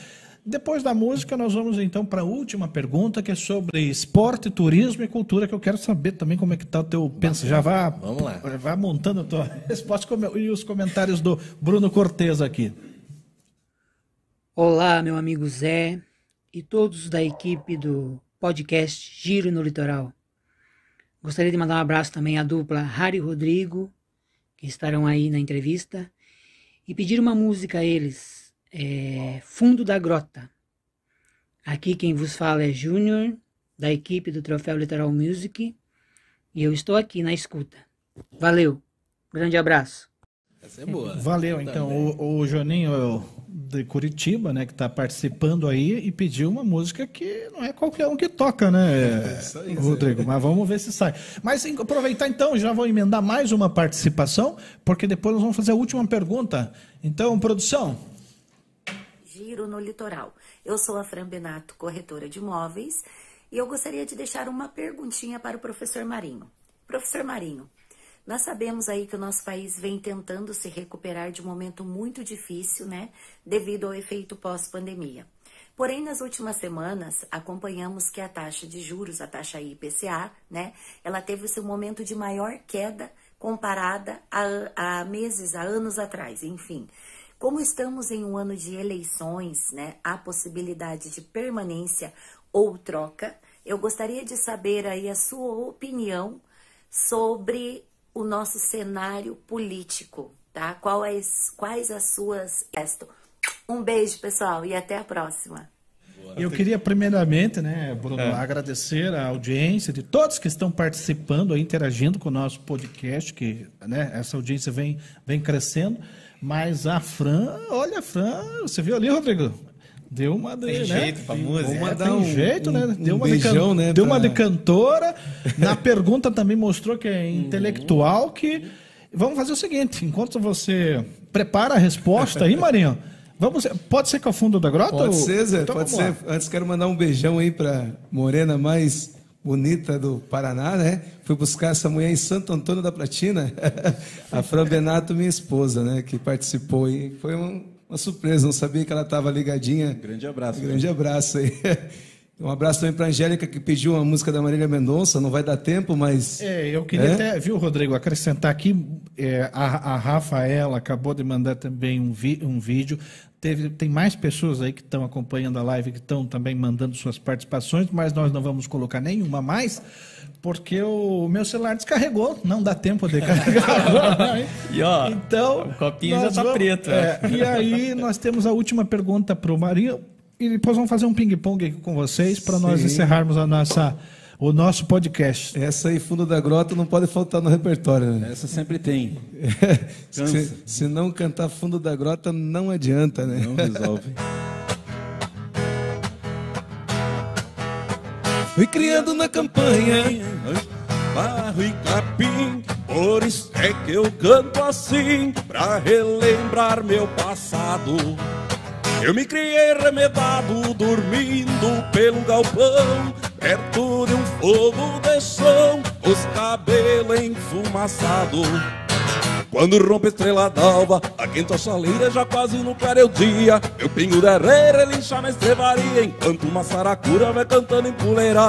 Depois da música, nós vamos então para a última pergunta, que é sobre esporte, turismo e cultura, que eu quero saber também como é que está o teu pensa. Já vá, Vamos lá. vá montando a tua <laughs> resposta e os comentários do Bruno Cortez aqui. Olá, meu amigo Zé e todos da equipe do podcast Giro no Litoral. Gostaria de mandar um abraço também à dupla Harry e Rodrigo, que estarão aí na entrevista, e pedir uma música a eles, é, Fundo da Grota. Aqui quem vos fala é Júnior, da equipe do Troféu Litoral Music, e eu estou aqui na escuta. Valeu, grande abraço. Essa é boa. Valeu, então. O, o Joninho de Curitiba, né, que está participando aí e pediu uma música que não é qualquer um que toca, né, Isso aí, Rodrigo? Mas vamos ver se sai. Mas aproveitar então, já vou emendar mais uma participação, porque depois nós vamos fazer a última pergunta. Então, produção. Giro no Litoral. Eu sou a Fran Benato, corretora de imóveis, e eu gostaria de deixar uma perguntinha para o professor Marinho. Professor Marinho, nós sabemos aí que o nosso país vem tentando se recuperar de um momento muito difícil, né, devido ao efeito pós-pandemia. Porém, nas últimas semanas, acompanhamos que a taxa de juros, a taxa IPCA, né, ela teve o seu momento de maior queda comparada a, a meses, a anos atrás, enfim. Como estamos em um ano de eleições, né, há possibilidade de permanência ou troca, eu gostaria de saber aí a sua opinião sobre o nosso cenário político, tá? Quais, quais as suas... Um beijo, pessoal, e até a próxima. Eu queria primeiramente, né, Bruno, É. agradecer a audiência de todos que estão participando, interagindo com o nosso podcast, que né, essa audiência vem, vem crescendo. Mas a Fran, olha, a Fran, você viu ali, Rodrigo? Deu uma de, Tem né? jeito pra música. É, Vamos dar tem um- jeito, né? um- Deu um uma de beijão, né, Deu uma pra- de cantora. Na <laughs> pergunta também mostrou que é intelectual, que vamos fazer o seguinte, enquanto você prepara a resposta aí, Marinho, <laughs> vamos, pode ser com o fundo da grota? Pode ou- ser, Zé, Então pode ser. lá. Antes quero mandar um beijão aí pra morena mais bonita do Paraná, né? Fui buscar essa mulher em Santo Antônio da Platina, <laughs> a Fran Benato, minha esposa, né? Que participou e foi um- uma surpresa, não sabia que ela estava ligadinha. Grande abraço. Grande abraço aí. <laughs> Um abraço também para Angélica, que pediu uma música da Marília Mendonça, não vai dar tempo, mas... É, eu queria É? até, viu, Rodrigo, acrescentar aqui, é, a, a Rafaela acabou de mandar também um, vi- um vídeo. Teve, tem mais pessoas aí que estão acompanhando a live, que estão também mandando suas participações, mas nós não vamos colocar nenhuma mais, porque o meu celular descarregou, não dá tempo de carregar. <laughs> E ó, então, o copinho já nós tá vamos- preto. é, e aí nós temos a última pergunta para o Marinho, e depois vamos fazer um ping-pong aqui com vocês para nós encerrarmos a nossa, o nosso podcast. Essa aí, Fundo da Grota, não pode faltar no repertório, né? Essa sempre tem. <laughs> se, se não cantar Fundo da Grota, não adianta, né? Não resolve. Fui criando na campanha. Barro e capim, por isso é que eu canto assim, pra relembrar meu passado. Eu me criei remedado, dormindo pelo galpão, perto de um fogo de chão, os cabelos enfumaçados. Quando rompe a estrela d'alva, a quinta chaleira já quase no clareio dia. Meu pingo de herreira lincha na estrevaria, enquanto uma saracura vai cantando em puleira.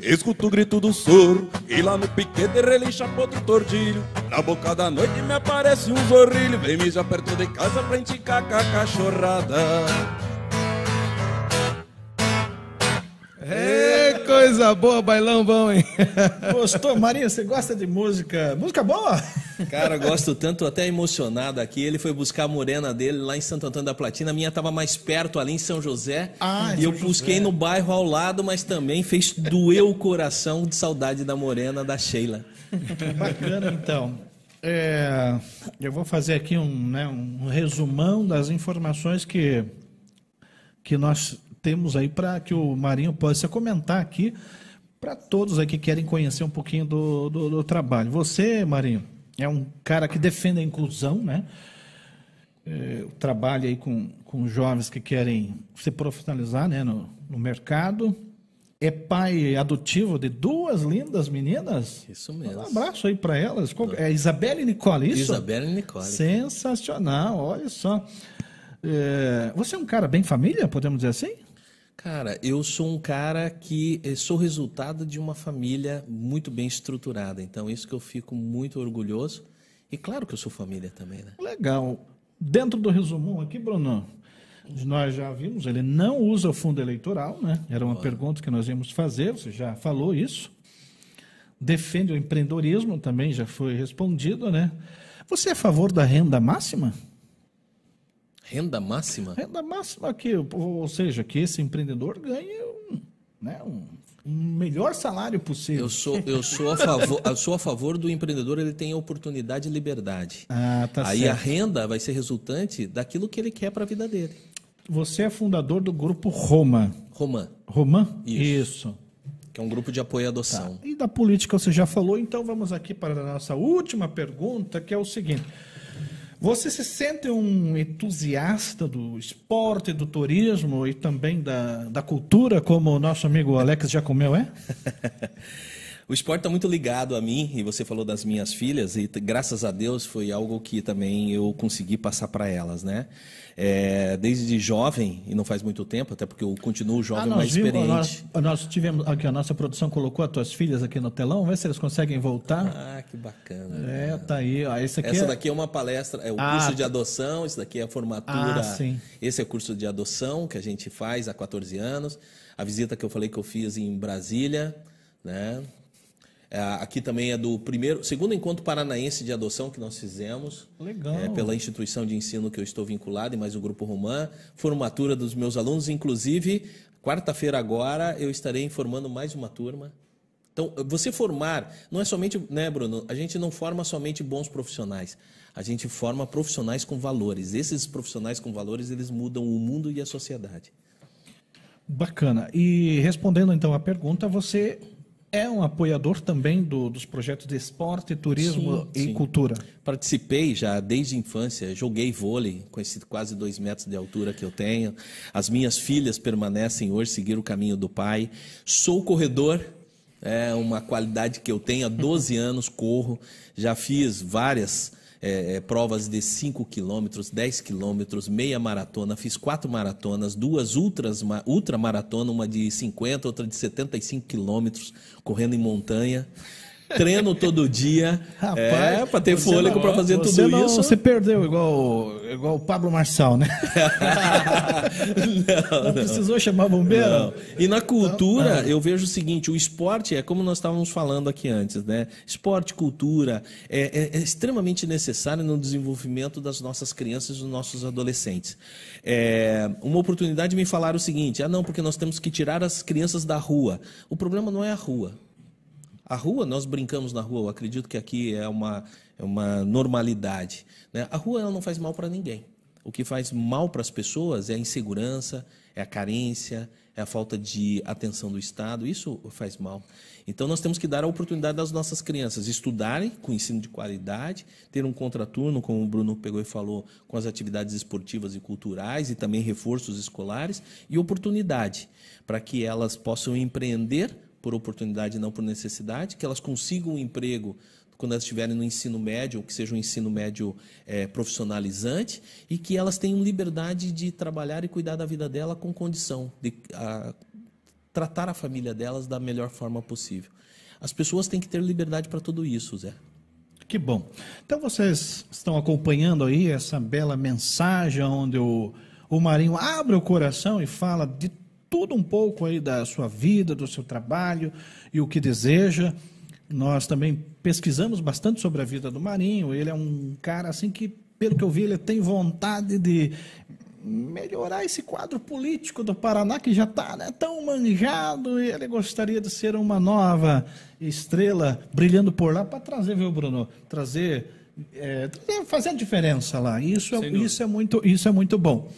Escuto o grito do soro E lá no piquete relincha outro tordilho Na boca da noite me aparece um zorrilho Vem me já perto de casa pra enticar com a cachorrada Ê, coisa boa, bailão bom, hein? <laughs> Gostou? Marinho, você gosta de música? Música boa? Cara, gosto tanto, até emocionado aqui. Ele foi buscar a morena dele lá em Santo Antônio da Platina. A minha estava mais perto, ali em São José. Ah, e eu São busquei José. no bairro ao lado, mas também fez doer o coração de saudade da morena, da Sheila. Bacana, então. É, eu vou fazer aqui um, né, um resumão das informações que, que nós temos aí para que o Marinho possa comentar aqui para todos aí que querem conhecer um pouquinho do, do, do trabalho. Você, Marinho, é um cara que defende a inclusão, né? É, trabalha aí com, com jovens que querem se profissionalizar né, no, no mercado. É pai adotivo de duas lindas meninas. Isso mesmo. Um abraço aí para elas. Qual- É Isabelle e Nicole, isso? Isabela e Nicole. Sensacional, olha só. É, você é um cara bem família, podemos dizer assim? Cara, eu sou um cara que eh, sou resultado de uma família muito bem estruturada. Então, isso que eu fico muito orgulhoso. E claro que eu sou família também, né? Legal. Dentro do resumão aqui, Bruno, nós já vimos, ele não usa o fundo eleitoral, né? Era uma pergunta que nós íamos fazer, você já falou isso. Defende o empreendedorismo, também já foi respondido, né? Você é a favor da renda máxima? Renda máxima? Renda máxima que, ou seja, que esse empreendedor ganhe um, né, um, um melhor salário possível. Eu sou, eu sou a favor, eu sou a favor do empreendedor, ele tem oportunidade e liberdade. Ah, tá Aí certo. a renda vai ser resultante daquilo que ele quer para a vida dele. Você é fundador do grupo Roma. Romã, Romã? Isso. que é um grupo de apoio à adoção. E da política você já falou, então vamos aqui para a nossa última pergunta, que é o seguinte. Você se sente um entusiasta do esporte, do turismo e também da, da cultura, como o nosso amigo Alex Jacomel é? <laughs> O esporte está muito ligado a mim, e você falou das minhas filhas, e graças a Deus foi algo que também eu consegui passar para elas, né? É, desde jovem, e não faz muito tempo, até porque eu continuo jovem nós mais experiente. Nós, nós tivemos aqui, a nossa produção colocou as tuas filhas aqui no telão, vamos ver se eles conseguem voltar. Ah, que bacana. É, tá aí. Esse aqui Essa é- daqui é uma palestra, é o Ah, curso de tá. adoção, isso daqui é a formatura. Ah, sim. Esse é o curso de adoção que a gente faz há 14 anos. A visita que eu falei que eu fiz em Brasília, né? É, Aqui também é do primeiro, segundo encontro paranaense de adoção que nós fizemos. Legal. É, pela instituição de ensino que eu estou vinculado e mais o Grupo Romã. Formatura dos meus alunos, inclusive, quarta-feira agora eu estarei informando mais uma turma. Então, você formar, não é somente, né, Bruno? A gente não forma somente bons profissionais. A gente forma profissionais com valores. Esses profissionais com valores, eles mudam o mundo e a sociedade. Bacana. E respondendo então à pergunta, você é um apoiador também do- dos projetos de esporte, turismo Sim, e sim. cultura. Participei já desde a infância, joguei vôlei com esse quase dois metros de altura que eu tenho. As minhas filhas permanecem hoje, seguir o caminho do pai. Sou corredor, é uma qualidade que eu tenho há 12 anos, corro. Já fiz várias é, é, provas de 5 quilômetros, 10 quilômetros, meia maratona. Fiz quatro maratonas, duas ultras, ma- ultramaratona, uma de 50, outra de 75 quilômetros, correndo em montanha. Treino todo dia, é, para ter fôlego não- para fazer tudo não- isso. Você perdeu igual, igual o Pablo Marçal, né? <laughs> não, Não precisou chamar bombeiro? Não. E na cultura, Não. eu vejo o seguinte: o esporte é como nós estávamos falando aqui antes, né? Esporte, cultura, é, é- é extremamente necessário no desenvolvimento das nossas crianças e dos nossos adolescentes. É, uma oportunidade me falaram o seguinte: ah, não, porque nós temos que tirar as crianças da rua. O problema não é a rua. A rua, nós brincamos na rua, eu acredito que aqui é uma, é uma normalidade. Né? A rua ela não faz mal para ninguém. O que faz mal para as pessoas é a insegurança, é a carência, é a falta de atenção do Estado, isso faz mal. Então nós temos que dar a oportunidade das nossas crianças estudarem com ensino de qualidade, ter um contraturno, como o Bruno pegou e falou, com as atividades esportivas e culturais e também reforços escolares e oportunidade para que elas possam empreender por oportunidade e não por necessidade, que elas consigam um emprego quando elas estiverem no ensino médio, ou que seja um ensino médio é, profissionalizante, e que elas tenham liberdade de trabalhar e cuidar da vida dela com condição de a, tratar a família delas da melhor forma possível. As pessoas têm que ter liberdade para tudo isso, Zé. Que bom. Então vocês estão acompanhando aí essa bela mensagem onde o, o Marinho abre o coração e fala de tudo um pouco aí da sua vida, do seu trabalho e o que deseja. Nós também pesquisamos bastante sobre a vida do Marinho. Ele é um cara assim que, pelo que eu vi, ele tem vontade de melhorar esse quadro político do Paraná que já está né, tão manjado e ele gostaria de ser uma nova estrela brilhando por lá para trazer, viu, Bruno? Trazer, é, fazer a diferença lá. Isso é, isso é muito, isso é muito bom.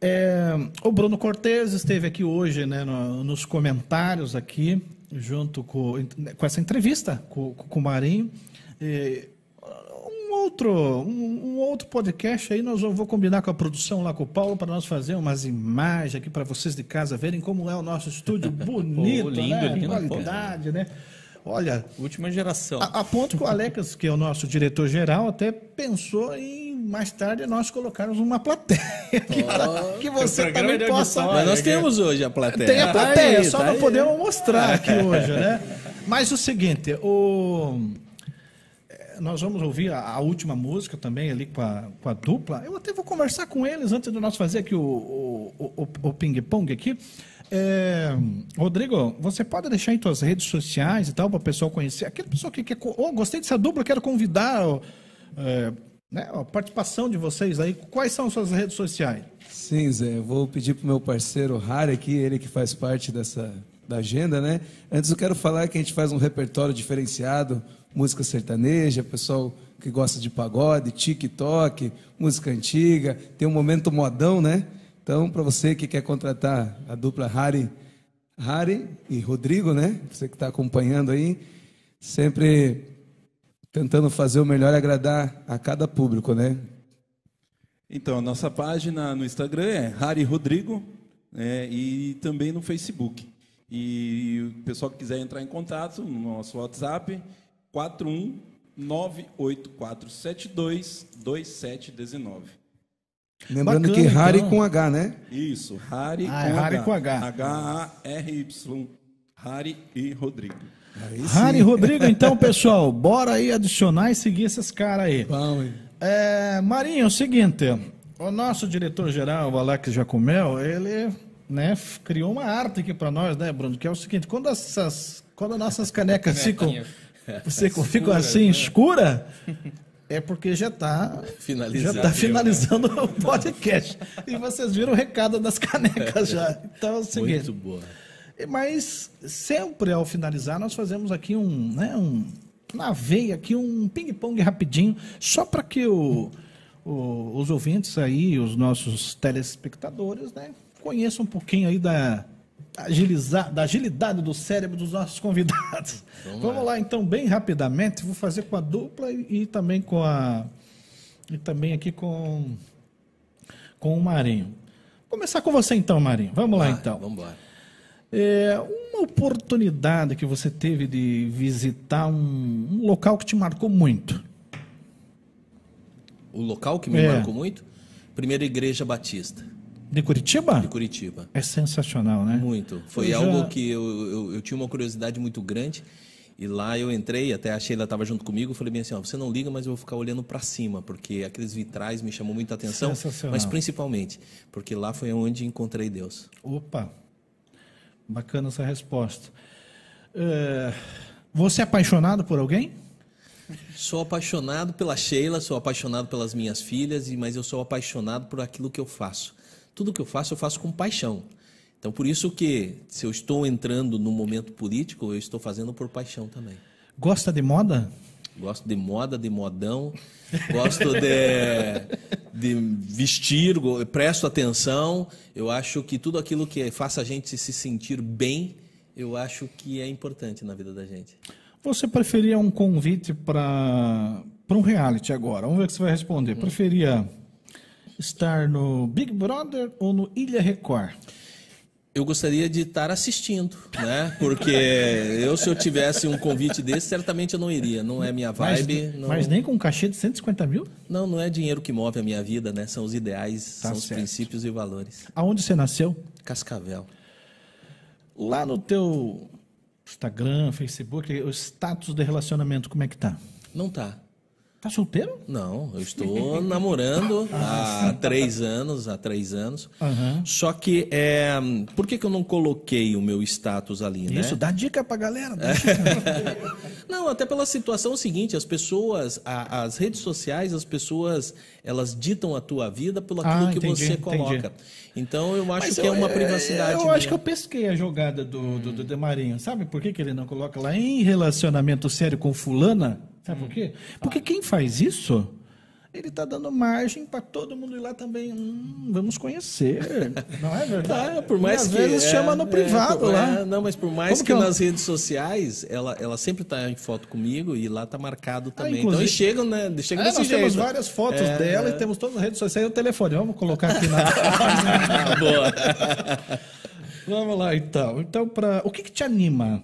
É, o Bruno Cortes esteve aqui hoje, né, no, nos comentários aqui, junto com, com essa entrevista com, com o Marinho. E, outro, um, um, outro podcast aí, nós vou combinar com a produção lá com o Paulo para nós fazer umas imagens aqui para vocês de casa verem como é o nosso estúdio <laughs> bonito, Pô, lindo, né? Lindo, qualidade, né? Olha, última geração. A, a ponto que o Alex, que é o nosso diretor geral, até pensou em mais tarde nós colocarmos uma plateia <laughs> oh, que você também possa. Mas nós temos hoje a plateia. Tem a plateia, tá aí, só tá não aí. podemos mostrar aqui <laughs> hoje, né? Mas o seguinte, o nós vamos ouvir a, a, última música também ali com a, com a dupla. Eu até vou conversar com eles antes de nós fazer aqui o, o, o, o ping-pong aqui. É, Rodrigo, você pode deixar em suas redes sociais e tal para o pessoal conhecer. Aquele pessoal que quer. Oh, gostei dessa dupla, quero convidar é, né, a participação de vocês aí. Quais são suas redes sociais? Sim, Zé. Eu vou pedir para o meu parceiro Harry aqui, ele que faz parte dessa da agenda, né? Antes eu quero falar que a gente faz um repertório diferenciado música sertaneja, pessoal que gosta de pagode, TikTok, música antiga, tem um momento modão, né? Então, para você que quer contratar a dupla Harry, Harry e Rodrigo, né? Você que está acompanhando aí, sempre tentando fazer o melhor e agradar a cada público, né? Então, a nossa página no Instagram é Harry Rodrigo né? e também no Facebook. E o pessoal que quiser entrar em contato no nosso WhatsApp 41984722719. Lembrando Bacana, que Harry então. com H, né? Isso, Harry ah, com, é Harry H. com H. H-A-R-Y. Harry e Rodrigo. Harry e Rodrigo, <laughs> então, pessoal, bora aí adicionar e seguir esses caras aí. Vamos. É, Marinho, é o seguinte, o nosso diretor-geral, o Alex Jacomel, ele né, criou uma arte aqui para nós, né, Bruno? Que é o seguinte, quando essas, quando as nossas canecas ficam <laughs> você fica assim, né? escura, é porque já está já tá finalizando o podcast. E vocês viram o recado das canecas <laughs> já. Então é o seguinte. Muito boa. Mas sempre ao finalizar, nós fazemos aqui um, né, um na veia aqui um ping-pong rapidinho, só para que o, o, os ouvintes aí, os nossos telespectadores, né, conheçam um pouquinho aí da, agilizar, da agilidade do cérebro dos nossos convidados. Vamos, Vamos lá. lá. então, bem rapidamente. Vou fazer com a dupla e, e, também com a. E também aqui com, com o Marinho. Vou começar com você então, Marinho. Vamos ah, lá então. Vamos lá. É, uma oportunidade que você teve de visitar um, um local que te marcou muito. O local que me é. marcou muito? Primeira Igreja Batista. De Curitiba? De Curitiba. É sensacional, né? Muito. Foi algo que eu, eu, eu, tinha uma curiosidade muito grande. E lá eu entrei, até a Sheila estava junto comigo, falei bem assim, ó, você não liga, mas eu vou ficar olhando para cima, porque aqueles vitrais me chamou muita atenção, mas principalmente porque lá foi onde encontrei Deus. Opa, bacana essa resposta. É, você é apaixonado por alguém? Sou apaixonado pela Sheila, sou apaixonado pelas minhas filhas, mas eu sou apaixonado por aquilo que eu faço tudo que eu faço, eu faço com paixão. Então, por isso que, se eu estou entrando no momento político, eu estou fazendo por paixão também. Gosta de moda? Gosto de moda, de modão. Gosto de, de vestir, presto atenção. Eu acho que tudo aquilo que faça a gente se sentir bem, eu acho que é importante na vida da gente. Você preferia um convite para um reality agora? Vamos ver o que você vai responder. Preferia estar no Big Brother ou no Ilha Record? Eu gostaria de estar assistindo, né? Porque eu, se eu tivesse um convite desse, certamente eu não iria. Não é minha vibe. mas, não... mas nem com um cachê de 150 mil? Não, não é dinheiro que move a minha vida, né? São os ideais, Tá são os certo. princípios e valores. Aonde você nasceu? Cascavel. Lá no teu Instagram, Facebook, o status de relacionamento, como é que tá? Não tá. Tá solteiro? Não, eu estou namorando <laughs> há três anos, há três anos. Aham. Só que, é, por que, que eu não coloquei o meu status ali, né? Isso, dá dica pra galera. <laughs> dá Não, até pela situação seguinte, as pessoas, a- as redes sociais, as pessoas, elas ditam a tua vida pelo aquilo Ah, que entendi, você entendi. coloca. Então eu acho Mas que é eu- uma privacidade. Eu minha. acho que eu pesquei a jogada do, do, do Demarinho. Sabe por que, que ele não coloca lá em relacionamento sério com fulana? Sabe por quê? Porque quem faz isso, ele tá dando margem para todo mundo ir lá também. Hum, vamos conhecer. <laughs> Não é verdade? Tá, por mais E às que vezes é, chama no é, privado por- lá. é, não, mas por mais Como que, que é nas redes sociais, ela, ela sempre está em foto comigo e lá tá marcado também. então Ah, inclusive- eles chegam, né? Chegam É, nós jeito. temos várias fotos É, dela é. e temos todas as redes sociais e o telefone. Vamos colocar aqui na. <laughs> <laughs> Boa. Vamos lá, então. Então, pra... o que, que te anima?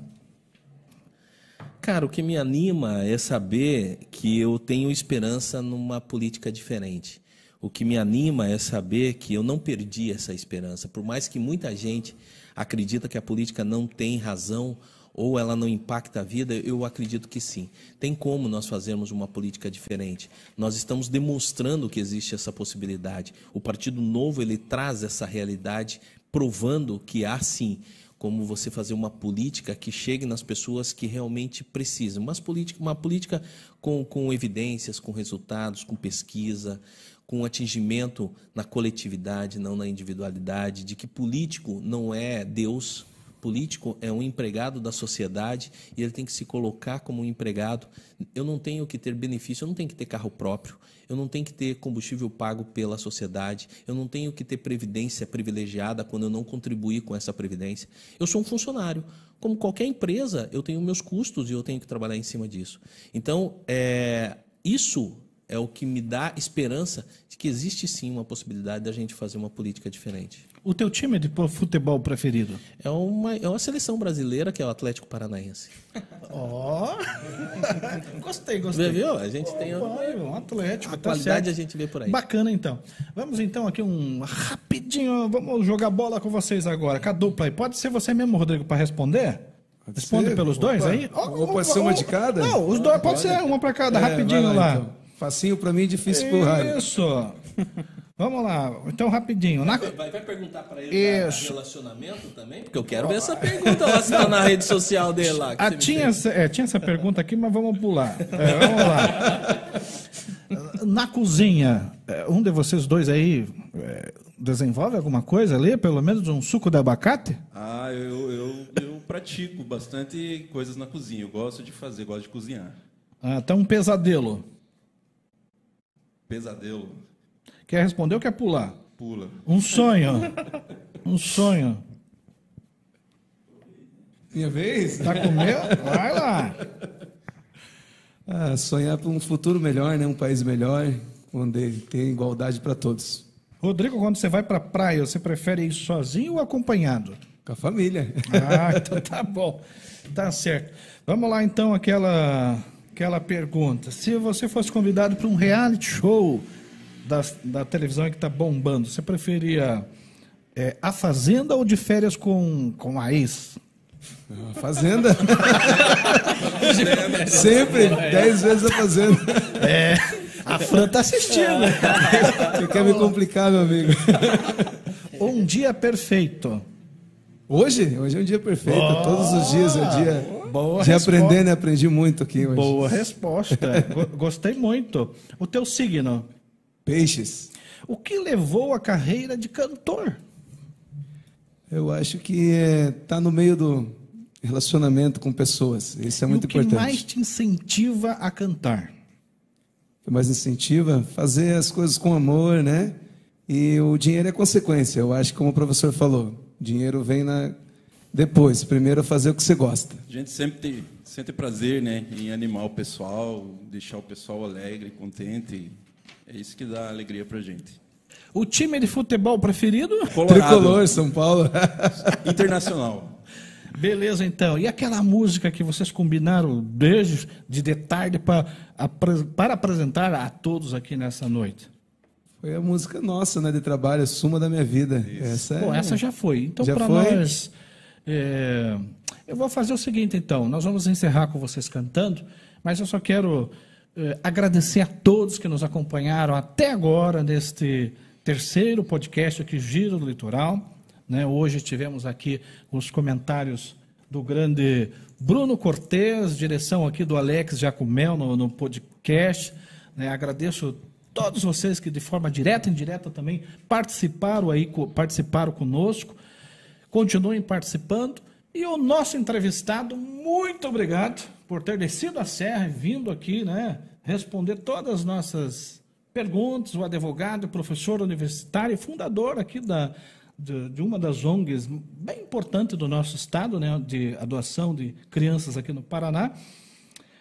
Cara, o que me anima é saber que eu tenho esperança numa política diferente. O que me anima é saber que eu não perdi essa esperança. Por mais que muita gente acredita que a política não tem razão ou ela não impacta a vida, eu acredito que sim. Tem como nós fazermos uma política diferente. Nós estamos demonstrando que existe essa possibilidade. O Partido Novo ele traz essa realidade, provando que há sim como você fazer uma política que chegue nas pessoas que realmente precisam. Mas política, uma política com, com evidências, com resultados, com pesquisa, com atingimento na coletividade, não na individualidade, de que político não é Deus, político é um empregado da sociedade e ele tem que se colocar como um empregado. Eu não tenho que ter benefício, eu não tenho que ter carro próprio, eu não tenho que ter combustível pago pela sociedade, eu não tenho que ter previdência privilegiada quando eu não contribuir com essa previdência. Eu sou um funcionário. Como qualquer empresa, eu tenho meus custos e eu tenho que trabalhar em cima disso. Então, é, isso é o que me dá esperança de que existe sim uma possibilidade da gente fazer uma política diferente. O teu time de futebol preferido? É uma, é uma seleção brasileira que é o Atlético Paranaense. Ó! <laughs> gostei, gostei. Viu? A gente tem Vai, um Atlético. a tá qualidade certo. a gente vê por aí. Bacana, então. Vamos então aqui um rapidinho. Vamos jogar bola com vocês agora. Com a dupla aí. Pode ser você mesmo, Rodrigo, para responder? Responde ser? pelos dois Opa. aí? Ó, Ou pode ser uma de cada? Não, os dois. Pode ser uma para cada, É, rapidinho vai lá. então. Facinho pra mim, difícil pro Rádio. Isso. <laughs> Vamos lá. Então, rapidinho. Na... Vai, vai perguntar para ele Isso. da relacionamento também? Porque eu quero ver essa pergunta lá se tá na rede social dele lá. que Ah, tinha, essa, é, tinha essa pergunta aqui, mas vamos pular. É, vamos lá. <laughs> Na cozinha, é, um de vocês dois aí é, desenvolve alguma coisa ali? Pelo menos um suco de abacate? Ah, eu, eu, eu pratico bastante coisas na cozinha. Eu gosto de fazer, gosto de cozinhar. Ah, então um pesadelo. Pesadelo, Quer responder ou quer pular? pula. Um sonho. Um sonho. Minha vez? Tá com medo? Vai lá. Ah, sonhar por um futuro melhor, né? Um país melhor, onde tem igualdade para todos. Rodrigo, quando você vai pra praia, você prefere ir sozinho ou acompanhado? Com a família. Ah, <laughs> então tá bom. Tá certo. Vamos lá então aquela aquela pergunta. Se você fosse convidado para um reality show da, da televisão que está bombando, você preferia é, a Fazenda ou de férias com, com a ex? Fazenda. <laughs> Sempre, dez vezes a Fazenda. É, a Fran tá assistindo. Você quer me complicar, meu amigo? Um dia perfeito. Hoje? Hoje é um dia perfeito. Todos os dias é um dia Boa de resposta. aprender, né? Aprendi muito aqui hoje. Boa resposta. Go- Gostei muito. O teu signo? Peixes. O que levou a carreira de cantor? Eu acho que é, tá no meio do relacionamento com pessoas. Isso é E muito o que importante. mais te incentiva a cantar? que mais incentiva, fazer as coisas com amor, né? E o dinheiro é consequência. Eu acho que, como o professor falou, dinheiro vem na depois. Primeiro fazer o que você gosta. A gente sempre tem, sente prazer, né, em animar o pessoal, deixar o pessoal alegre, contente. É isso que dá alegria pra gente. O time de futebol preferido? Colorado. Tricolor, São Paulo. <laughs> Internacional. Beleza, então. E aquela música que vocês combinaram desde de, de tarde para, para apresentar a todos aqui nessa noite? Foi a música nossa, né, de trabalho, Suma da Minha Vida. Essa, é... Bom, essa já foi. Então, para nós. é, eu vou fazer o seguinte, então. Nós vamos encerrar com vocês cantando, mas eu só quero é, agradecer a todos que nos acompanharam até agora neste terceiro podcast aqui, Giro do Litoral. né? Hoje tivemos aqui os comentários do grande Bruno Cortes, direção aqui do Alex Jacumel no, no podcast. né? Agradeço todos vocês que de forma direta e indireta também participaram aí, participaram conosco. Continuem participando. E o nosso entrevistado, muito obrigado por ter descido a serra e vindo aqui, né, responder todas as nossas perguntas. O advogado, professor universitário e fundador aqui da, de, de uma das ONGs bem importante do nosso estado, né, de adoção de crianças aqui no Paraná.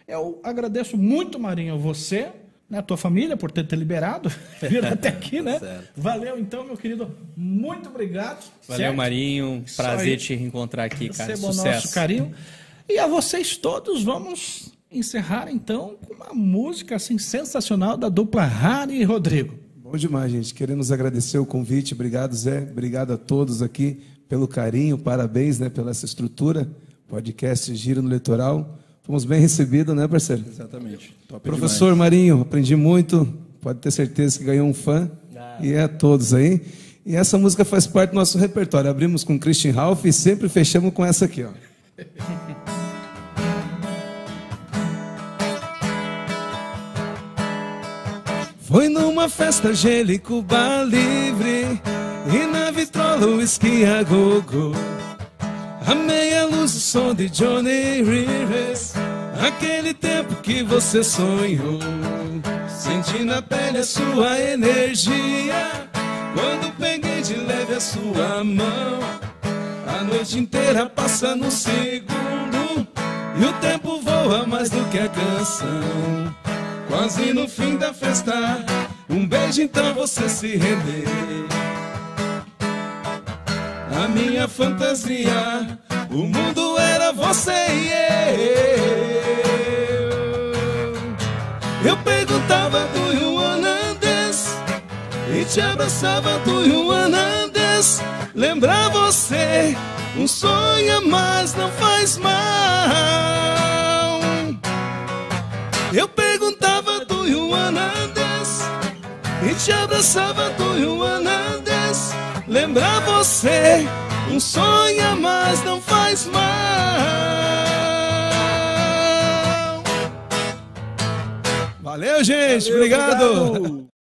Eu agradeço muito, Marinho, você, né, a tua família, por ter te liberado, <laughs> vir até aqui, né? Certo. Valeu, então, meu querido. Muito obrigado. Valeu, certo? Marinho. Prazer te reencontrar aqui, cara. Receba o Sucesso. nosso carinho. E a vocês todos, vamos encerrar então com uma música assim sensacional da dupla Rari e Rodrigo. Bom demais, gente. Queremos agradecer o convite. Obrigado, Zé. Obrigado a todos aqui pelo carinho. Parabéns né, pela essa estrutura. Podcast Giro no Litoral. Fomos bem recebidos, né, parceiro? Exatamente. Top Professor demais. Marinho, aprendi muito. Pode ter certeza que ganhou um fã. E é a todos aí. E essa música faz parte do nosso repertório. Abrimos com Christian Ralph e sempre fechamos com essa aqui, ó. <laughs> Foi numa festa Angélico Bar Livre E na vitrola o esqui a gogo A meia luz o som de Johnny Rivers Aquele tempo que você sonhou Senti na pele a sua energia Quando peguei de leve a sua mão A noite inteira passa num segundo E o tempo voa mais do que a canção Quase no fim da festa, um beijo então você se render. A minha fantasia, o mundo era você e eu. Perguntava do dance e te abraçava do dance. Lembrar você, um sonho a mais não faz mal. Eu perguntava do dance E te abraçava do dance Lembrar você Um sonho a mais não faz mal Valeu, gente. Valeu, obrigado. obrigado.